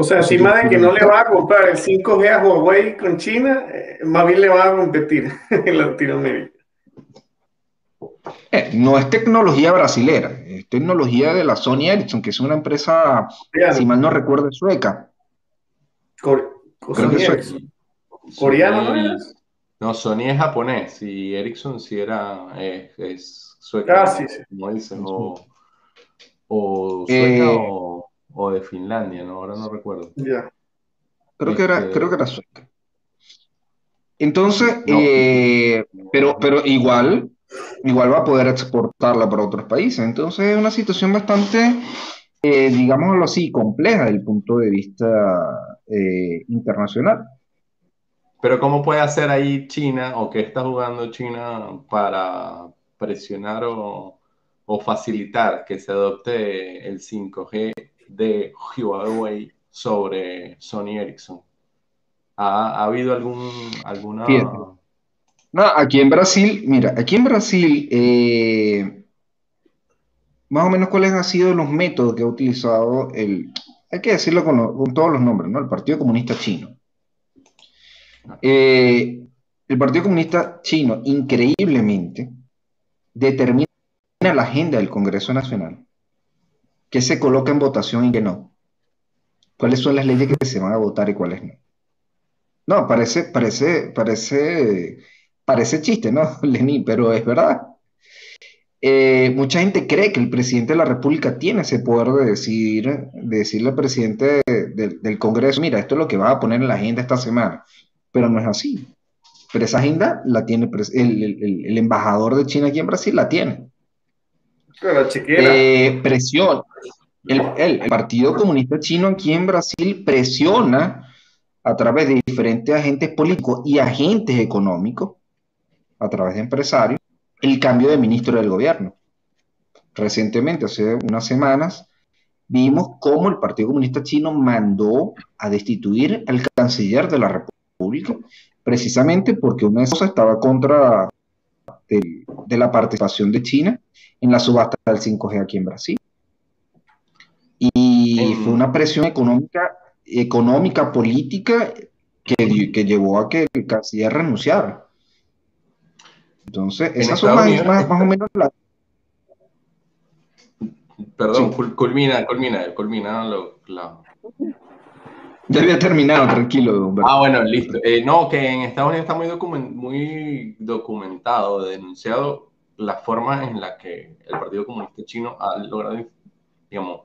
O sea, encima de que no le va a comprar el 5G a Huawei con China, eh, más bien le va a competir en Latinoamérica. Eh, no es tecnología brasilera, es tecnología de la Sony Ericsson, que es una empresa, si mal no recuerdo, sueca. Creo que ¿Coreano no es? No, Sony es japonés y Ericsson sí era, es sueca, ah, sí, sí. como dicen, o, o sueca eh, o o de Finlandia, ¿no? Ahora no recuerdo. Ya. Creo, que era, este, creo que era sueca. Entonces, eh, pero, pero igual, igual va a poder exportarla para otros países. Entonces es una situación bastante, eh, digámoslo así, compleja desde el punto de vista eh, internacional. Pero ¿cómo puede hacer ahí China o qué está jugando China para presionar o, o facilitar que se adopte el 5G de Huawei sobre Sony Ericsson? ¿Ha, habido algún, alguna... No, aquí en Brasil, mira, aquí en Brasil, eh, más o menos cuáles han sido los métodos que ha utilizado el, hay que decirlo con, todos los nombres, ¿no? El Partido Comunista Chino. Eh, el Partido Comunista Chino, increíblemente, determina la agenda del Congreso Nacional qué se coloca en votación y qué no. ¿Cuáles son las leyes que se van a votar y cuáles no? No, parece, parece, parece, parece chiste, ¿no, Lenín? Pero es verdad. Eh, mucha gente cree que el presidente de la República tiene ese poder de decidir, de decirle al presidente del Congreso, mira, esto es lo que va a poner en la agenda esta semana, pero no es así. Pero esa agenda la tiene el embajador de China aquí en Brasil, la tiene. Eh, presión. El, Partido Comunista Chino aquí en Brasil presiona a través de diferentes agentes políticos y agentes económicos, a través de empresarios, el cambio de ministro del gobierno. Recientemente, hace unas semanas, vimos cómo el Partido Comunista Chino mandó a destituir al canciller de la República, precisamente porque una de esas estaba contra de la participación de China en la subasta del 5G aquí en Brasil. Y fue una presión económica, económica política, que, que, llevó a que el canciller renunciara. Entonces, esas son más, o menos las... Perdón, culmina, culmina, culmina lo, Ya había terminado, tranquilo. Ah, bueno, listo. Eh, no, que en Estados Unidos está muy, muy documentado, denunciado la forma en la que el Partido Comunista Chino ha logrado, digamos,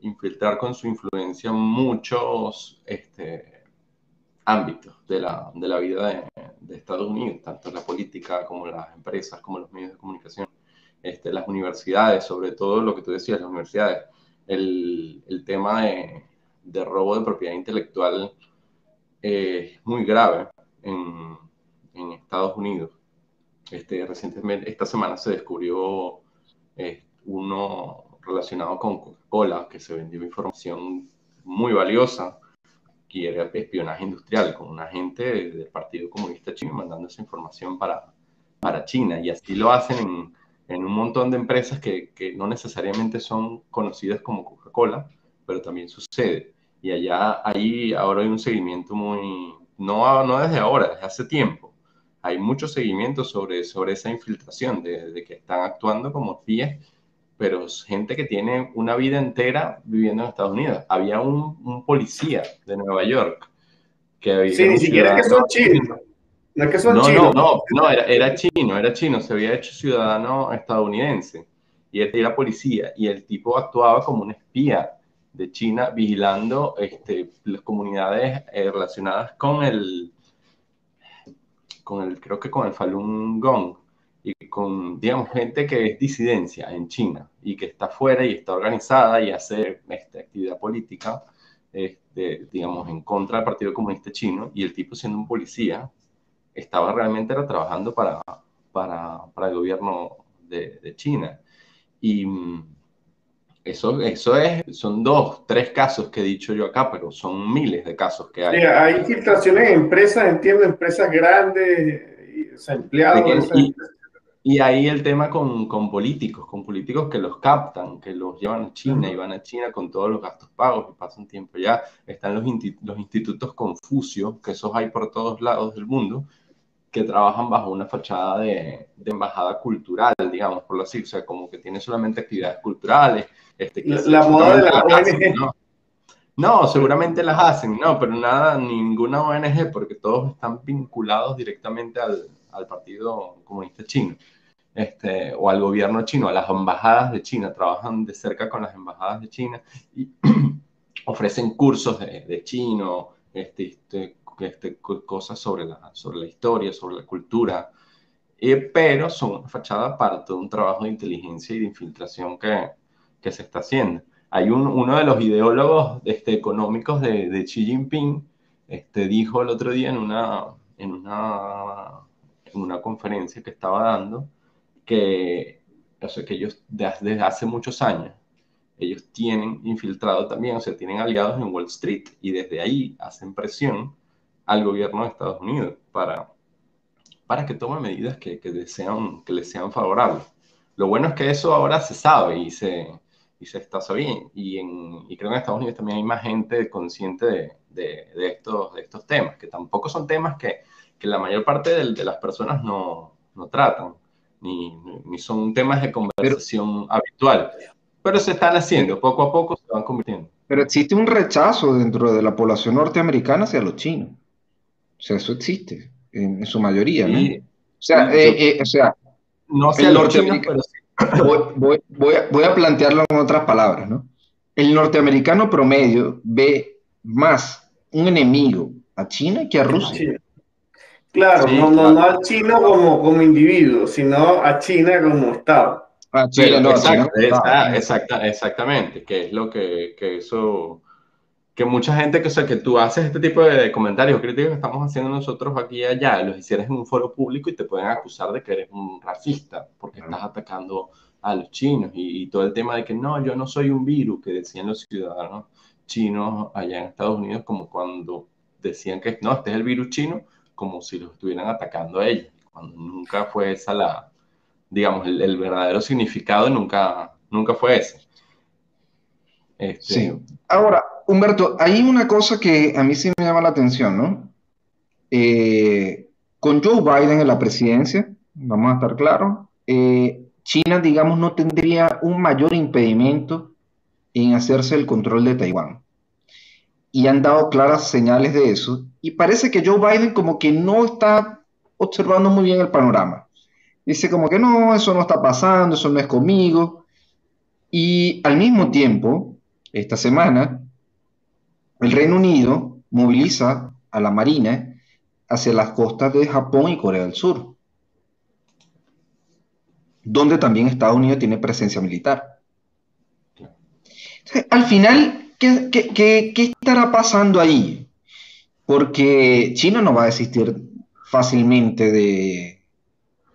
infiltrar con su influencia muchos este, ámbitos de la, de la vida de, de, Estados Unidos, tanto la política como las empresas, como los medios de comunicación, este, las universidades, sobre todo lo que tú decías, las universidades, el, el tema de, de, robo de propiedad intelectual eh, muy grave en, en Estados Unidos este, recientemente, esta semana se descubrió eh, uno relacionado con Coca-Cola, que se vendió información muy valiosa, que era espionaje industrial, con un agente del Partido Comunista Chino mandando esa información para, para China. Y así lo hacen en, en un montón de empresas que, que, no necesariamente son conocidas como Coca-Cola, pero también sucede. Y allá ahí ahora hay un seguimiento muy, no, no desde ahora, desde hace tiempo, hay mucho seguimiento sobre, sobre esa infiltración, de, que están actuando como espías, pero gente que tiene una vida entera viviendo en Estados Unidos. Había un, policía de Nueva York que había... Sí, ni siquiera que son chinos. No es que son chinos. No, no, no, era, era chino, era chino, se había hecho ciudadano estadounidense y él era policía y el tipo actuaba como un espía de China vigilando este, las comunidades eh, relacionadas con el, con el, creo que con el Falun Gong y con, digamos, gente que es disidencia en China y que está fuera y está organizada y hace esta actividad política, este, digamos, en contra del Partido Comunista Chino y el tipo siendo un policía estaba realmente trabajando para, para, para el gobierno de, de China. Y mm, eso, eso es, son dos, tres casos que he dicho yo acá, pero son miles de casos que hay. Sí, hay infiltraciones en empresas, entiendo, empresas grandes, empleados. Y, ahí el tema con, con, políticos, con políticos que los captan, que los llevan a China y van a China con todos los gastos pagos y pasan tiempo ya. Están los, los institutos Confucio, que esos hay por todos lados del mundo, que trabajan bajo una fachada de, de, embajada cultural, digamos, por lo así, o sea, como que tiene solamente actividades culturales. Este, la, moda de la ONG. ¿no? seguramente las hacen, no, pero nada, ninguna ONG, porque todos están vinculados directamente al, al Partido Comunista Chino. Este, o al gobierno chino, a las embajadas de China, trabajan de cerca con las embajadas de China y ofrecen cursos de, de chino, este, este, este, cosas sobre la, sobre la historia, sobre la cultura, eh, pero son una fachada para todo un trabajo de inteligencia y de infiltración que, que se está haciendo. Hay un, uno de los ideólogos este, económicos de, de, Xi Jinping, este, dijo el otro día en una, en una, en una conferencia que estaba dando que, o sea, que ellos desde hace muchos años ellos tienen infiltrado también, o sea, tienen aliados en Wall Street y desde ahí hacen presión al gobierno de Estados Unidos para, para que tome medidas que, que, desean, que les sean favorables. Lo bueno es que eso ahora se sabe y se, y se está sabiendo. Y, en, y creo que en Estados Unidos también hay más gente consciente de, de, de estos, de estos temas, que tampoco son temas que, que la mayor parte de, de las personas no, no tratan, ni, ni, son temas de conversación habitual. Pero se están haciendo, poco a poco se van convirtiendo. Pero existe un rechazo dentro de la población norteamericana hacia los chinos. O sea, eso existe en, en su mayoría, ¿no? o sea, eh, eh, o sea no sé los chinos, pero sí. voy, voy, voy, a, voy, a, plantearlo en otras palabras, ¿no? El norteamericano promedio ve más un enemigo a China que a Rusia. Sí. Claro, sí, no, claro, no, a China como, como individuo, sino a China como Estado. A China, no, exacto, China, exacta, exactamente, que es lo que, que eso que mucha gente que, o sea, que tú haces este tipo de comentarios críticos que estamos haciendo nosotros aquí y allá, los hicieras en un foro público y te pueden acusar de que eres un racista porque estás atacando a los chinos y, y, todo el tema de que no, yo no soy un virus, que decían los ciudadanos chinos allá en Estados Unidos, como cuando decían que no, este es el virus chino, como si los estuvieran atacando a ellos, cuando nunca fue esa la, digamos, el, el verdadero significado nunca, nunca fue ese. Este, sí. Ahora, Humberto, hay una cosa que a mí sí me llama la atención, ¿no? Eh, con Joe Biden en la presidencia, vamos a estar claros, eh, China, digamos, no tendría un mayor impedimento en hacerse el control de Taiwán. Y han dado claras señales de eso. Y parece que Joe Biden como que no está observando muy bien el panorama. Dice como que no, eso no está pasando, eso no es conmigo. Y al mismo tiempo, esta semana, el Reino Unido moviliza a la Marina hacia las costas de Japón y Corea del Sur, donde también Estados Unidos tiene presencia militar. Entonces, al final, ¿qué, qué, qué, ¿qué, estará pasando ahí? Porque China no va a desistir fácilmente de,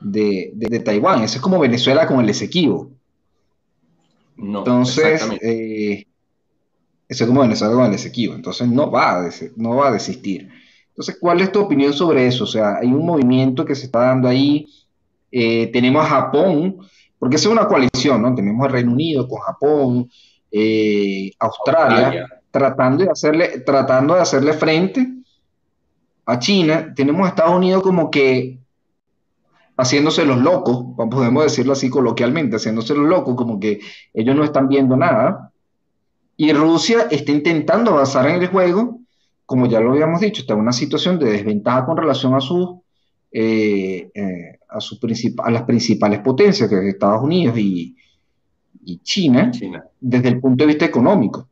de, de, de Taiwán. Eso es como Venezuela con el Esequibo. No, Entonces, eh, eso es como Venezuela con el Esequibo, entonces no va, a no va a desistir. Entonces, ¿cuál es tu opinión sobre eso? O sea, hay un movimiento que se está dando ahí, eh, tenemos a Japón, porque es una coalición, ¿no? Tenemos al Reino Unido con Japón, eh, Australia, Australia, tratando de, hacerle, tratando de hacerle frente a China. Tenemos a Estados Unidos como que haciéndose los locos, podemos decirlo así coloquialmente, haciéndose los locos, como que ellos no están viendo nada. Y Rusia está intentando avanzar en el juego, como ya lo habíamos dicho, está en una situación de desventaja con relación a, su, eh, eh, a, su a las principales potencias, que es Estados Unidos y, y China, China, desde el punto de vista económico.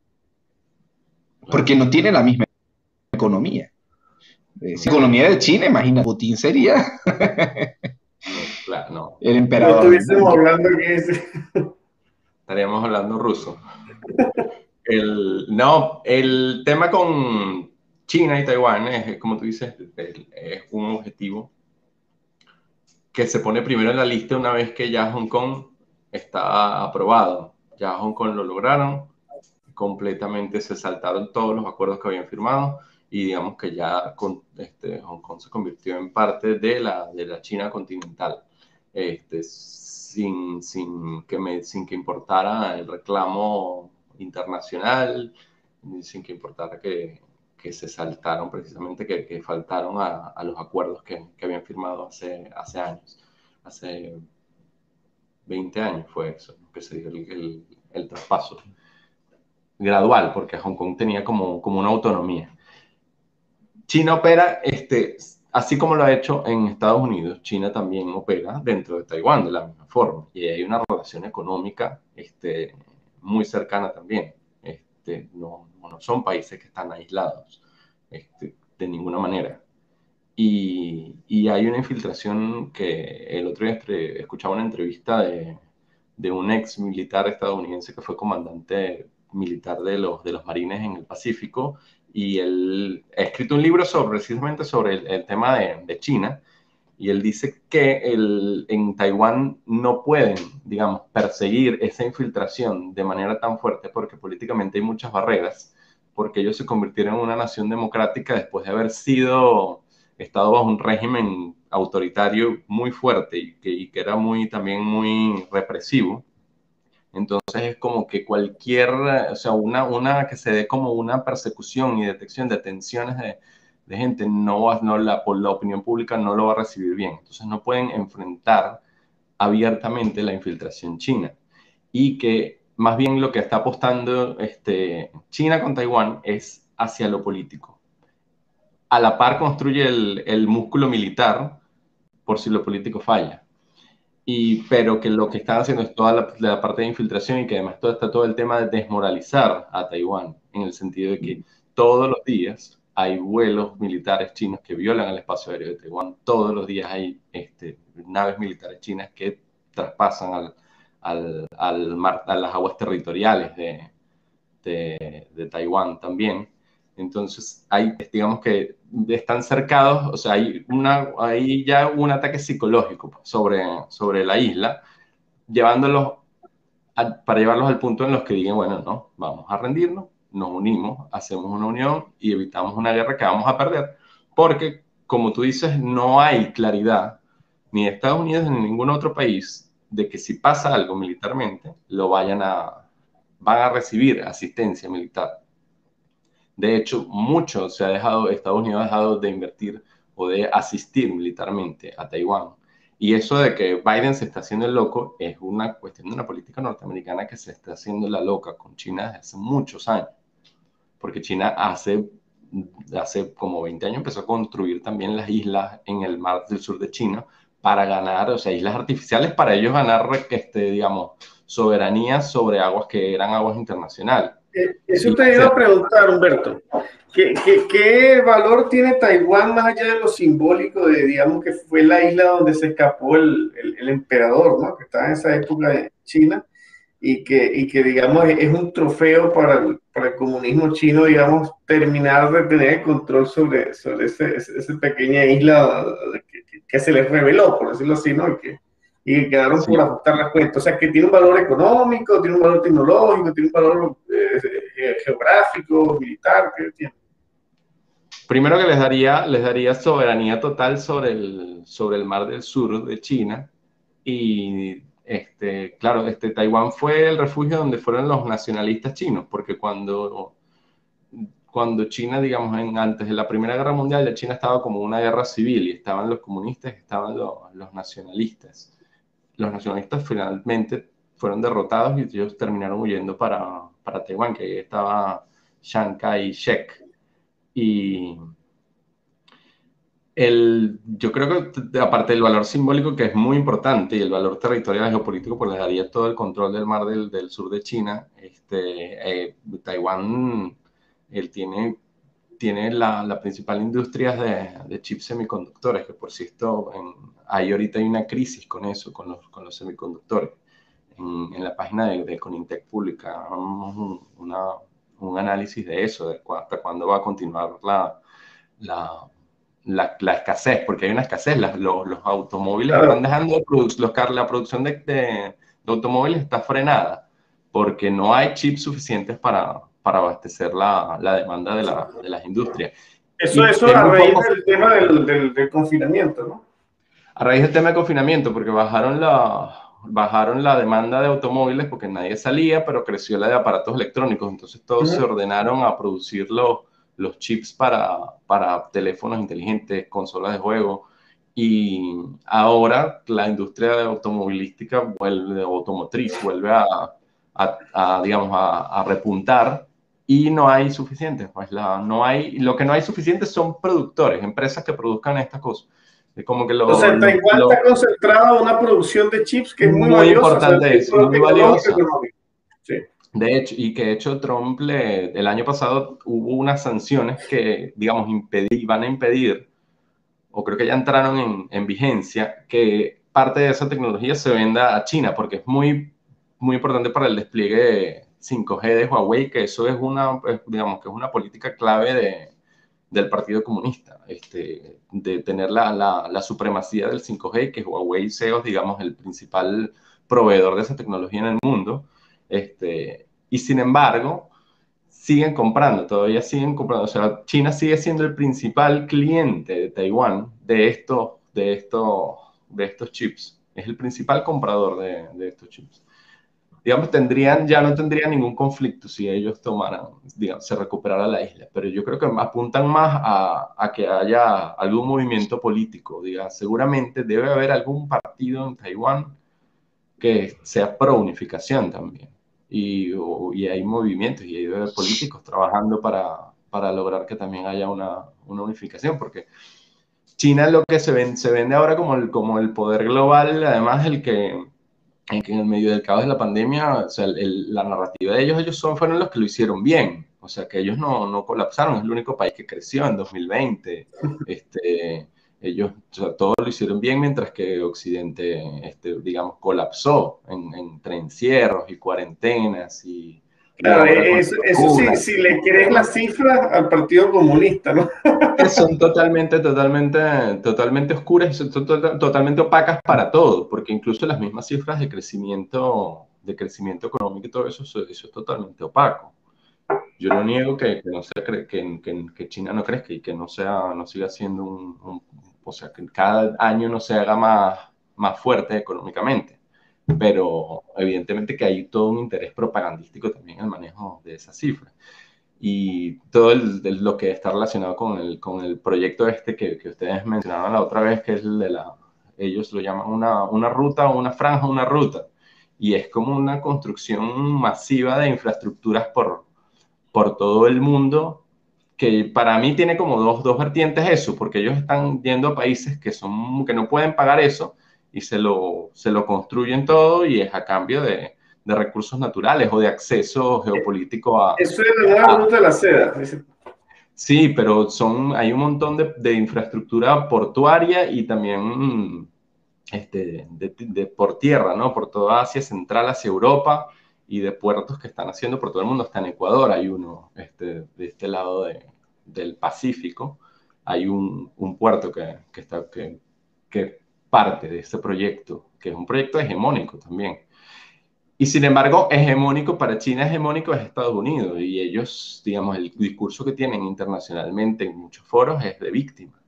porque no tiene la misma economía. Eh, si economía de China, imagina, Putin sería claro, no. el emperador. No estuviésemos hablando que es... Estaríamos hablando ruso. El, no, el tema con China y Taiwán es, como tú dices, es un objetivo que se pone primero en la lista una vez que ya Hong Kong está aprobado. Ya Hong Kong lo lograron, completamente se saltaron todos los acuerdos que habían firmado y digamos que ya con, este, Hong Kong se convirtió en parte de la, de la China continental, este, sin, sin, que me, sin que importara el reclamo internacional, sin que importara que, que se saltaron precisamente, que, que faltaron a, a, los acuerdos que, que, habían firmado hace, hace años, hace 20 años fue eso, que se dio el, el, traspaso gradual, porque Hong Kong tenía como, como una autonomía. China opera, este, así como lo ha hecho en Estados Unidos, China también opera dentro de Taiwán de la misma forma. Y hay una relación económica este, muy cercana también. Este, no, no son países que están aislados este, de ninguna manera. Y, y, hay una infiltración que el otro día escuchaba una entrevista de, de un ex militar estadounidense que fue comandante militar de los, de los marines en el Pacífico y él ha escrito un libro sobre, precisamente sobre el, tema de, de, China y él dice que el, en Taiwán no pueden, digamos, perseguir esa infiltración de manera tan fuerte porque políticamente hay muchas barreras, porque ellos se convirtieron en una nación democrática después de haber sido estado bajo un régimen autoritario muy fuerte y que, era muy también muy represivo. Entonces es como que cualquier, o sea, una, una que se dé como una persecución y detección de tensiones de, de gente, no, no la, por la opinión pública no lo va a recibir bien. Entonces no pueden enfrentar abiertamente la infiltración china. Y que más bien lo que está apostando este, China con Taiwán es hacia lo político. A la par construye el, el músculo militar por si lo político falla y, pero que lo que están haciendo es toda la, la, parte de infiltración y que además todo está todo el tema de desmoralizar a Taiwán, en el sentido de que todos los días hay vuelos militares chinos que violan el espacio aéreo de Taiwán, todos los días hay este, naves militares chinas que traspasan al, al, al mar, a las aguas territoriales de, de, de Taiwán también. Entonces, hay, digamos que están cercados, o sea, hay, una, hay ya un ataque psicológico sobre, sobre la isla, llevándolos a, para llevarlos al punto en los que digan, bueno, no, vamos a rendirnos, nos unimos, hacemos una unión y evitamos una guerra que vamos a perder, porque, como tú dices, no hay claridad ni Estados Unidos ni ningún otro país de que si pasa algo militarmente, lo vayan a, van a recibir asistencia militar de hecho, mucho se ha dejado, Estados Unidos ha dejado de invertir o de asistir militarmente a Taiwán. Y eso de que Biden se está haciendo el loco es una cuestión de una política norteamericana que se está haciendo la loca con China desde hace muchos años. Porque China hace, hace como 20 años empezó a construir también las islas en el mar del sur de China para ganar, o sea, islas artificiales para ellos ganar, este, digamos, soberanía sobre aguas que eran aguas internacionales. Eh, eso te iba a preguntar, Humberto. ¿Qué, qué, qué valor tiene Taiwán más allá de lo simbólico de, digamos, que fue la isla donde se escapó el, el, el emperador, ¿no? Que estaba en esa época de China y que, y que digamos, es un trofeo para el, para el comunismo chino, digamos, terminar de tener el control sobre, sobre ese, esa pequeña isla que, que, se les reveló, por decirlo así, ¿no? Y que, y quedaron sí. por ajustar las cuentas. O sea, que tiene un valor económico, tiene un valor tecnológico, tiene un valor eh, geográfico, militar, ¿qué tiene? Primero que les daría, les daría soberanía total sobre el, sobre el mar del sur de China y este, claro, este, Taiwán fue el refugio donde fueron los nacionalistas chinos, porque cuando, cuando China, digamos, en, antes de la Primera Guerra Mundial, ya China estaba como una guerra civil y estaban los comunistas, estaban los, los nacionalistas los nacionalistas finalmente fueron derrotados y ellos terminaron huyendo para, para Taiwán, que ahí estaba Chiang Kai-shek. Y el, yo creo que aparte del valor simbólico que es muy importante y el valor territorial geopolítico, pues le daría todo el control del mar del, del sur de China, este, eh, Taiwán él tiene, tiene la, la principal industria de, de, chips semiconductores, que por cierto, en, ahí ahorita hay una crisis con eso, con los, con los semiconductores. En, en, la página de, de Conintec pública un, una, un análisis de eso, de hasta cuándo va a continuar la, la, la, la, escasez, porque hay una escasez, los, los, automóviles claro. están dejando, los, la producción de, de, de, automóviles está frenada, porque no hay chips suficientes para, para abastecer la, la demanda de, la, de, las industrias. Eso, y eso a raíz poco, del tema del, del, del, confinamiento, ¿no? A raíz del tema del confinamiento, porque bajaron la, bajaron la demanda de automóviles porque nadie salía, pero creció la de aparatos electrónicos, entonces todos uh -huh. se ordenaron a producir los, los chips para, para teléfonos inteligentes, consolas de juego, y ahora la industria automovilística vuelve, automotriz, vuelve a, a, a digamos, a, a, repuntar y no hay suficientes, pues la, no hay, lo que no hay suficientes son productores, empresas que produzcan estas cosas. Es como que lo, o sea, Taiwán está concentrada una producción de chips que es muy, muy valiosa, importante, o sea, es muy valiosa. Sí. De hecho, y que de hecho Trump le, el año pasado hubo unas sanciones que, digamos, impedí, van a impedir, o creo que ya entraron en, en, vigencia, que parte de esa tecnología se venda a China, porque es muy, muy importante para el despliegue 5G de Huawei, que eso es una, digamos, que es una política clave de, del Partido Comunista, este, de tener la, la, la, supremacía del 5G, que Huawei sea, digamos, el principal proveedor de esa tecnología en el mundo. Este, y sin embargo, siguen comprando, todavía siguen comprando. O sea, China sigue siendo el principal cliente de Taiwán de, esto, de, esto, de estos chips. Es el principal comprador de, de estos chips digamos, tendrían, ya no tendrían ningún conflicto si ellos tomaran, digamos, se recuperara la isla. Pero yo creo que apuntan más a, a que haya algún movimiento político, diga, seguramente debe haber algún partido en Taiwán que sea pro unificación también. Y, o, y hay movimientos y hay políticos trabajando para, para lograr que también haya una, una unificación, porque China es lo que se, ven, se vende ahora como el, como el poder global, además el que en que en el medio del caos de la pandemia, o sea, el, la narrativa de ellos, ellos son, fueron los que lo hicieron bien, o sea, que ellos no, no colapsaron, es el único país que creció en 2020, este, ellos o sea, todo lo hicieron bien, mientras que Occidente, este, digamos, colapsó en, entre encierros y cuarentenas y... Claro, eso, eso sí, si le querés las cifras al Partido Comunista, ¿no? son totalmente, totalmente, totalmente oscuras y son totalmente opacas para todo, porque incluso las mismas cifras de crecimiento, de crecimiento económico y todo eso, eso, eso es totalmente opaco. Yo no niego que, que no sea, que, que, que, China no crezca y que no, sea, no siga siendo un, un, o sea, que cada año no se haga más, más fuerte económicamente pero evidentemente que hay todo un interés propagandístico también el manejo de esas cifras. Y todo el, el, lo que está relacionado con el, con el proyecto este que, que, ustedes mencionaban la otra vez, que es el de la, ellos lo llaman una, una ruta una franja, una ruta. Y es como una construcción masiva de infraestructuras por, por todo el mundo, que para mí tiene como dos, dos vertientes eso, porque ellos están yendo a países que, son, que no pueden pagar eso, y se lo, se lo construyen todo y es a cambio de, de recursos naturales o de acceso geopolítico a... Eso es la ruta de la seda. Sí, pero son, hay un montón de, de infraestructura portuaria y también este, de, de, por tierra, ¿no? Por toda Asia Central hacia Europa y de puertos que están haciendo por todo el mundo. Hasta en Ecuador hay uno este, de este lado de, del Pacífico. Hay un, un puerto que, que, está, que, que parte de este proyecto, que es un proyecto hegemónico también. Y sin embargo, hegemónico para China, hegemónico es Estados Unidos. Y ellos, digamos, el discurso que tienen internacionalmente en muchos foros es de víctima.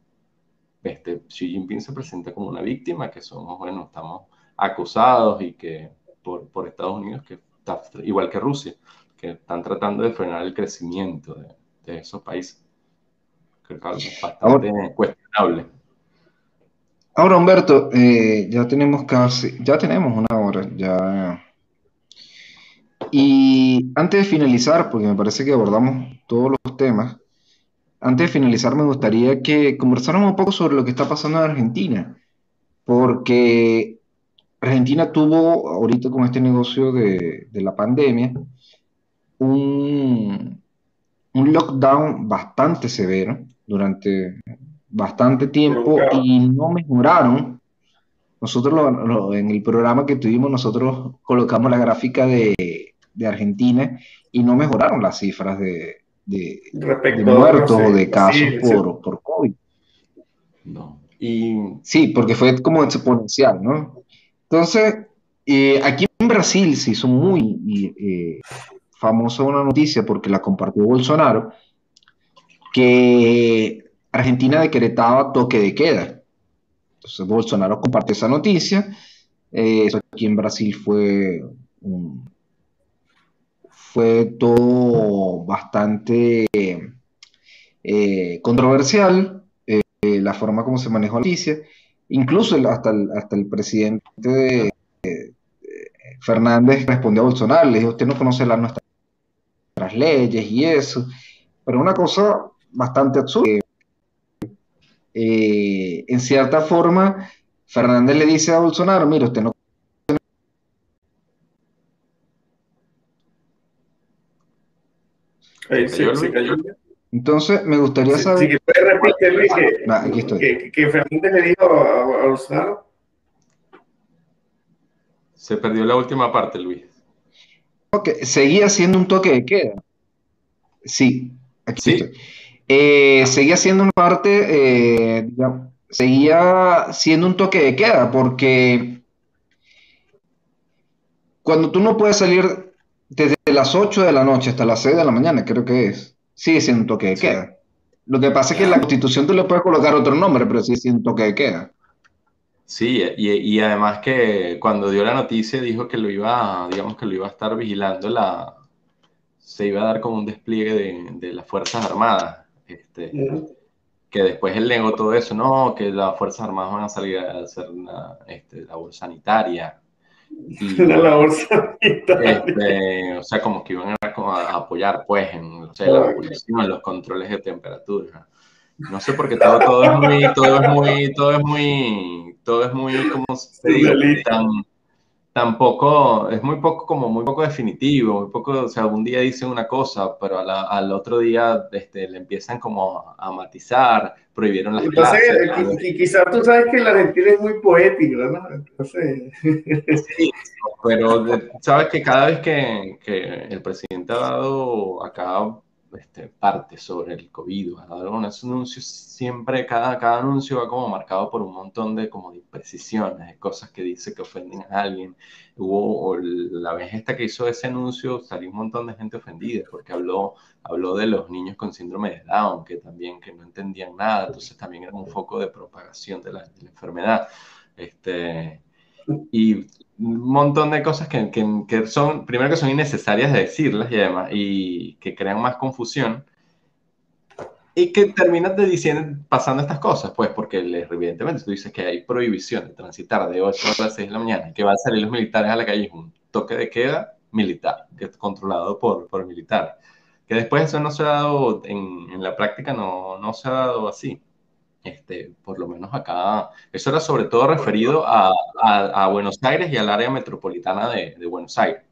Este, Xi Jinping se presenta como una víctima, que somos, bueno, estamos acusados y que por, por Estados Unidos, que está, igual que Rusia, que están tratando de frenar el crecimiento de, de esos países. Creo que es bastante Ahora, cuestionable. Ahora, Humberto, eh, ya tenemos casi, ya tenemos una hora, ya. Y antes de finalizar, porque me parece que abordamos todos los temas, antes de finalizar me gustaría que conversáramos un poco sobre lo que está pasando en Argentina, porque Argentina tuvo ahorita con este negocio de, de la pandemia un, un lockdown bastante severo durante bastante tiempo y no mejoraron. Nosotros en el programa que tuvimos, nosotros colocamos la gráfica de, Argentina y no mejoraron las cifras de, de, muertos o de casos por, por COVID. No. Y sí, porque fue como exponencial, ¿no? Entonces, eh, aquí en Brasil se hizo muy eh, famosa una noticia porque la compartió Bolsonaro, que Argentina decretaba toque de queda. Entonces Bolsonaro compartió esa noticia. Eh, aquí en Brasil fue fue todo bastante controversial la forma como se manejó la noticia. Incluso hasta hasta el presidente de, Fernández respondió a Bolsonaro, le dijo, usted no conoce las nuestras leyes y eso, pero una cosa bastante absurda. Eh, en cierta forma, Fernández le dice a Bolsonaro, mire, usted no Entonces, me gustaría saber. Si puede repetir, Luis, que, que, Fernández le dijo a Bolsonaro. Se perdió la última parte, Luis. seguía siendo un toque de queda. Sí, aquí ¿Sí? Eh, seguía siendo una parte, eh, seguía siendo un toque de queda, porque cuando tú no puedes salir desde las 8 de la noche hasta las 6 de la mañana, creo que es, sigue siendo un toque de queda. Lo que pasa es que en la constitución tú le puedes colocar otro nombre, pero sigue siendo un toque de queda. Sí, y, además que cuando dio la noticia dijo que lo iba, digamos que lo iba a estar vigilando la, se iba a dar como un despliegue de, las Fuerzas Armadas, este, que después él negó todo eso, no, que las Fuerzas Armadas van a salir a hacer una este, labor sanitaria. Y, una labor. Este, o sea, como que iban a, apoyar, pues, en, en los controles de temperatura. No sé por qué todo, todo es muy, todo es muy, todo es muy, todo es muy, como se dice, tan, tan poco, es muy poco, como muy poco definitivo, muy poco, o sea, un día dicen una cosa, pero al otro día este, le empiezan como a, matizar, prohibieron las Entonces, clases. Y, quizás tú sabes que la Argentina es muy poético, ¿no? Entonces... Sí, pero sabes que cada vez que, que el presidente ha dado acá este, parte sobre el COVID, algunos anuncios, siempre cada, cada anuncio va como marcado por un montón de como de imprecisiones, de cosas que dice que ofenden a alguien. Hubo la vez esta que hizo ese anuncio, salió un montón de gente ofendida porque habló, habló de los niños con síndrome de Down, que también que no entendían nada, entonces también era un foco de propagación de la, de la enfermedad. Este, y un montón de cosas que, que, son, primero que son innecesarias de decirlas y además, y que crean más confusión. Y que terminas de diciendo, pasando estas cosas, pues, porque evidentemente tú dices que hay prohibición de transitar de 8 a las 6 de la mañana, que van a salir los militares a la calle, es un toque de queda militar, que es controlado por, por militares. Que después eso no se ha dado, en, en la práctica no, no se ha dado así. Este, por lo menos acá, eso era sobre todo referido a, a, Buenos Aires y al área metropolitana de, de Buenos Aires.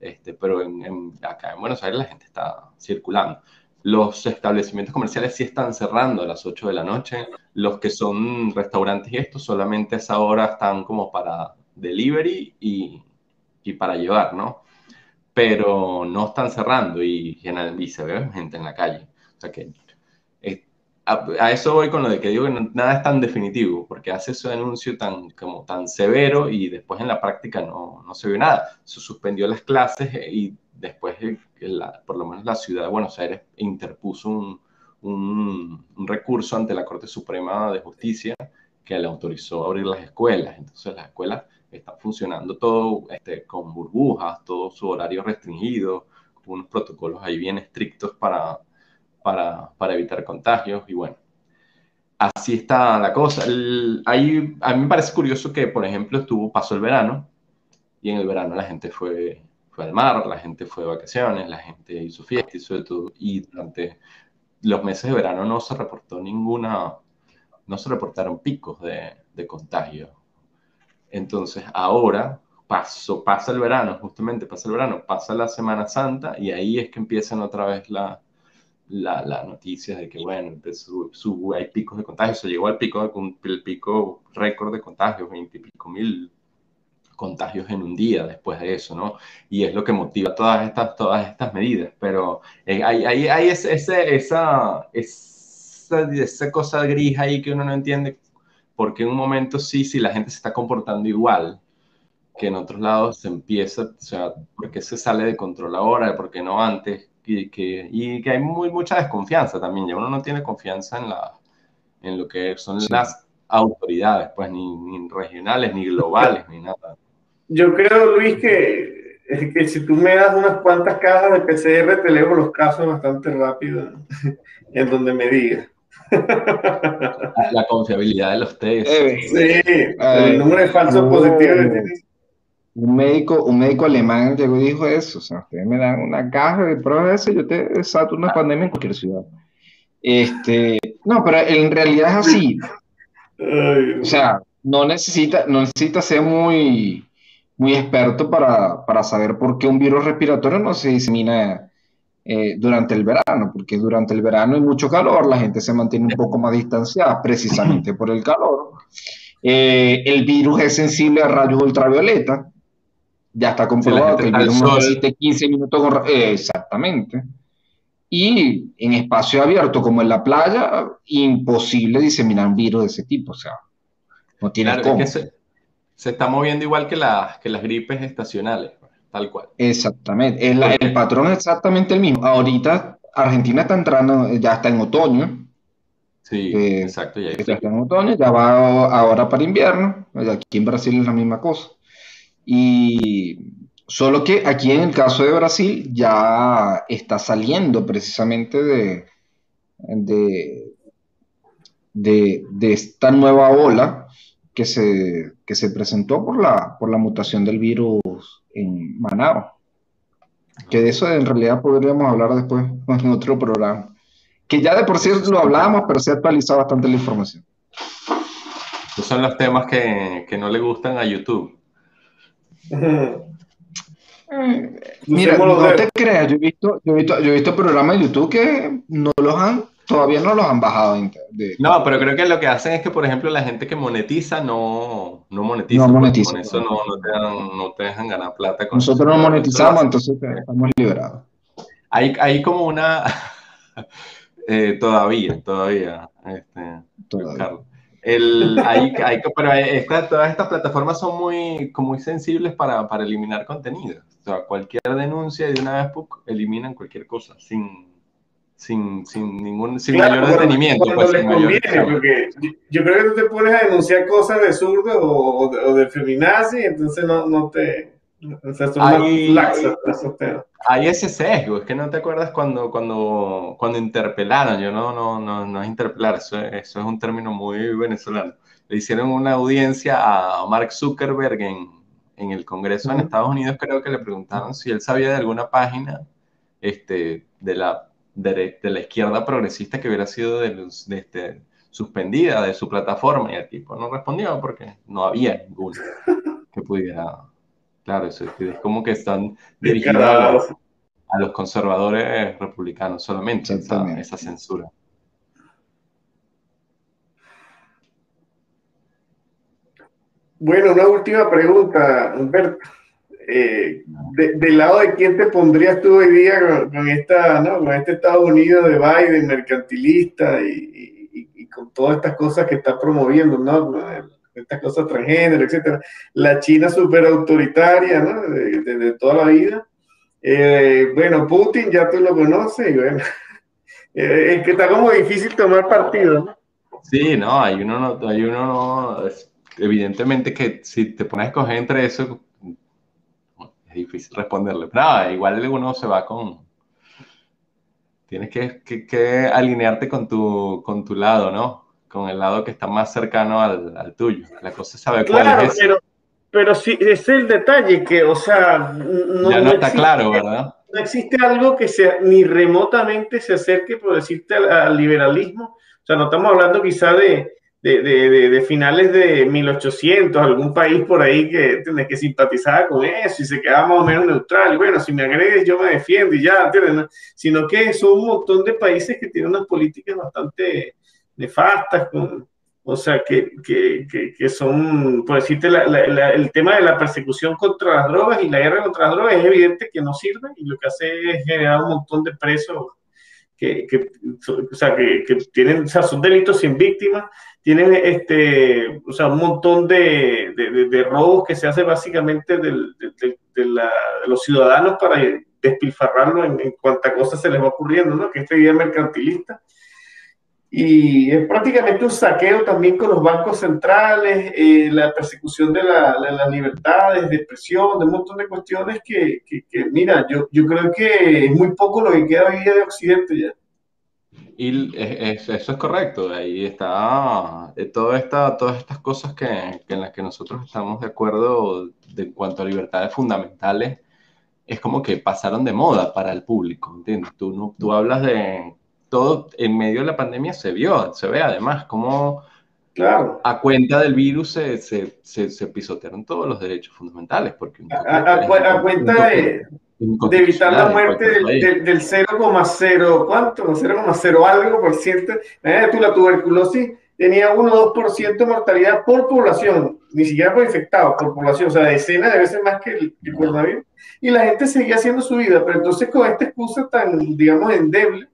Este, pero en, acá en Buenos Aires la gente está circulando. Los establecimientos comerciales sí están cerrando a las 8 de la noche. Los que son restaurantes y esto solamente a esa hora están como para delivery y, y para llevar, ¿no? Pero no están cerrando y, y se ve gente en la calle. O sea que a, eso voy con lo de que digo que nada es tan definitivo, porque hace ese anuncio tan, como tan severo y después en la práctica no, no se vio nada. Se suspendió las clases y después, por lo menos la ciudad de Buenos Aires interpuso un, un, recurso ante la Corte Suprema de Justicia que le autorizó a abrir las escuelas. Entonces las escuelas están funcionando todo este, con burbujas, todo su horario restringido, unos protocolos ahí bien estrictos para para, para evitar contagios y bueno, así está la cosa. ahí, a mí me parece curioso que, por ejemplo, estuvo, pasó el verano y en el verano la gente fue, fue al mar, la gente fue de vacaciones, la gente hizo fiesta, hizo todo, y durante los meses de verano no se reportó ninguna, no se reportaron picos de, de contagio. Entonces ahora pasó, pasa el verano, justamente pasa el verano, pasa la Semana Santa y ahí es que empiezan otra vez la, la, la noticia de que, bueno, su, hay picos de contagio, se llegó al pico, el pico récord de contagios, 20 y pico mil contagios en un día después de eso, ¿no? Y es lo que motiva todas estas, todas estas medidas, pero eh, hay, hay, hay ese, esa, esa, esa cosa gris ahí que uno no entiende, porque en un momento sí, si la gente se está comportando igual, que en otros lados se empieza, o sea, porque se sale de control ahora, porque no antes, y que, y que hay muy, mucha desconfianza también, ya uno no tiene confianza en, la, en lo que son las autoridades, pues ni, ni, regionales, ni globales, ni nada. Yo creo, Luis, que, que si tú me das unas cuantas cajas de PCR, te leo los casos bastante rápido en donde me digas. La confiabilidad de los test. Sí, el número de falsos positivos que un médico, un médico alemán llegó y dijo eso, o sea, ustedes me dan una caja de pruebas de yo te desato una pandemia en cualquier ciudad. Este, no, pero en realidad es así. O sea, no necesita, no necesita ser muy, muy experto para, para saber por qué un virus respiratorio no se disemina eh, durante el verano, porque durante el verano hay mucho calor, la gente se mantiene un poco más distanciada precisamente por el calor. Eh, el virus es sensible a rayos ultravioleta, ya está comprobado que el virus necesita 15 minutos. Eh, exactamente. Y en espacio abierto como en la playa, imposible diseminar un virus de ese tipo. O sea, no tiene claro, cómo. se, está moviendo igual que, que las gripes estacionales, tal cual. Exactamente. El, el patrón es exactamente el mismo. Ahorita Argentina está entrando, ya está en otoño. Sí, eh, exacto. Ya, ya está en otoño, ya va ahora para invierno. Aquí en Brasil es la misma cosa. Y solo que aquí en el caso de Brasil ya está saliendo precisamente de, de, esta nueva ola que se, se presentó por la, por la mutación del virus en Manao. Que de eso en realidad podríamos hablar después en otro programa. Que ya de por sí lo hablábamos, pero se ha actualizado bastante la información. Esos son los temas que, que no le gustan a YouTube. Mira, no te creas, yo he visto, yo he visto, yo he visto programas de YouTube que no los han, todavía no los han bajado. no, pero creo que lo que hacen es que, por ejemplo, la gente que monetiza no, no monetiza. No monetiza. Con eso no, no, te dan, no, te dejan ganar plata. Con Nosotros no monetizamos, entonces estamos liberados. Hay, hay como una... eh, todavía, todavía. Este, todavía. El, hay, hay, pero esta, todas estas plataformas son muy, muy sensibles para, para, eliminar contenido. O sea, cualquier denuncia y de una vez eliminan cualquier cosa sin, sin, sin ningún sin mayor detenimiento. Pues, porque yo, creo que tú te pones a denunciar cosas de zurdo o, o, de, feminazi, entonces no, no te... O sea, son hay, hay ese sesgo, es que no te acuerdas cuando, cuando, cuando interpelaron, yo no, no, no, no es interpelar, eso, eso es un término muy venezolano. Le hicieron una audiencia a Mark Zuckerberg en, en el Congreso en Estados Unidos, creo que le preguntaron si él sabía de alguna página este, de, la, de, la izquierda progresista que hubiera sido de, de este, suspendida de su plataforma y el tipo no respondió porque no había ninguna que pudiera Claro, es, es como que están dirigidos a los, conservadores republicanos solamente, esa, esa, censura. Bueno, una última pregunta, Humberto. Eh, ¿Del lado de quién te pondrías tú hoy día con, esta, ¿no? con este Estados Unidos de Biden, mercantilista y, y, y, con todas estas cosas que está promoviendo, ¿no? Estas cosas transgénero, etcétera. La China súper autoritaria, ¿no? De, toda la vida. Eh, bueno, Putin ya tú lo conoces y bueno, eh, es que está como difícil tomar partido, ¿no? Sí, no, hay uno no, hay uno no, evidentemente que si te pones a escoger entre eso, es difícil responderle. Pero igual uno se va con, tienes que, que, que alinearte con tu, con tu lado, ¿no? Con el lado que está más cercano al, al tuyo. La cosa es saber cuál es Pero, pero sí, es el detalle que, o sea, no, ya no, está claro, ¿verdad? No existe algo que sea ni remotamente se acerque, por decirte, al, liberalismo. O sea, no estamos hablando quizá de, de, finales de 1800, algún país por ahí que, que simpatizaba con eso y se quedaba más o menos neutral. Y bueno, si me agredes, yo me defiendo y ya, Sino que son un montón de países que tienen unas políticas bastante nefastas, o sea, que, que, que, son, por decirte, el tema de la persecución contra las drogas y la guerra contra las drogas es evidente que no sirve y lo que hace es generar un montón de presos que, o sea, que, tienen, o sea, son delitos sin víctimas tienen este, o sea, un montón de, de, robos que se hace básicamente de, los ciudadanos para despilfarrarlo en, en cuanta cosa se les va ocurriendo, ¿no? Que esta idea mercantilista. Y es prácticamente un saqueo también con los bancos centrales, eh, la persecución de, la, las libertades de expresión, de un montón de cuestiones que, que, que, mira, yo, yo creo que es muy poco lo que queda hoy día de Occidente ya. Y eso es correcto, ahí está eh, toda esta, todas estas cosas que, en las que nosotros estamos de acuerdo de, en cuanto a libertades fundamentales, es como que pasaron de moda para el público, ¿entiendes? Tú, no, tú hablas de todo, en medio de la pandemia se vio, se ve además cómo claro. a cuenta del virus se, se, se, pisotearon todos los derechos fundamentales. Porque a, cuenta de de evitar la muerte del, del, 0,0, ¿cuánto? 0,0 algo por ciento. tú, la tuberculosis tenía 1 o 2% de mortalidad por población, ni siquiera por infectados, por población, o sea, decenas de veces más que el, el coronavirus. Y la gente seguía haciendo su vida, pero entonces con esta excusa tan, digamos, endeble,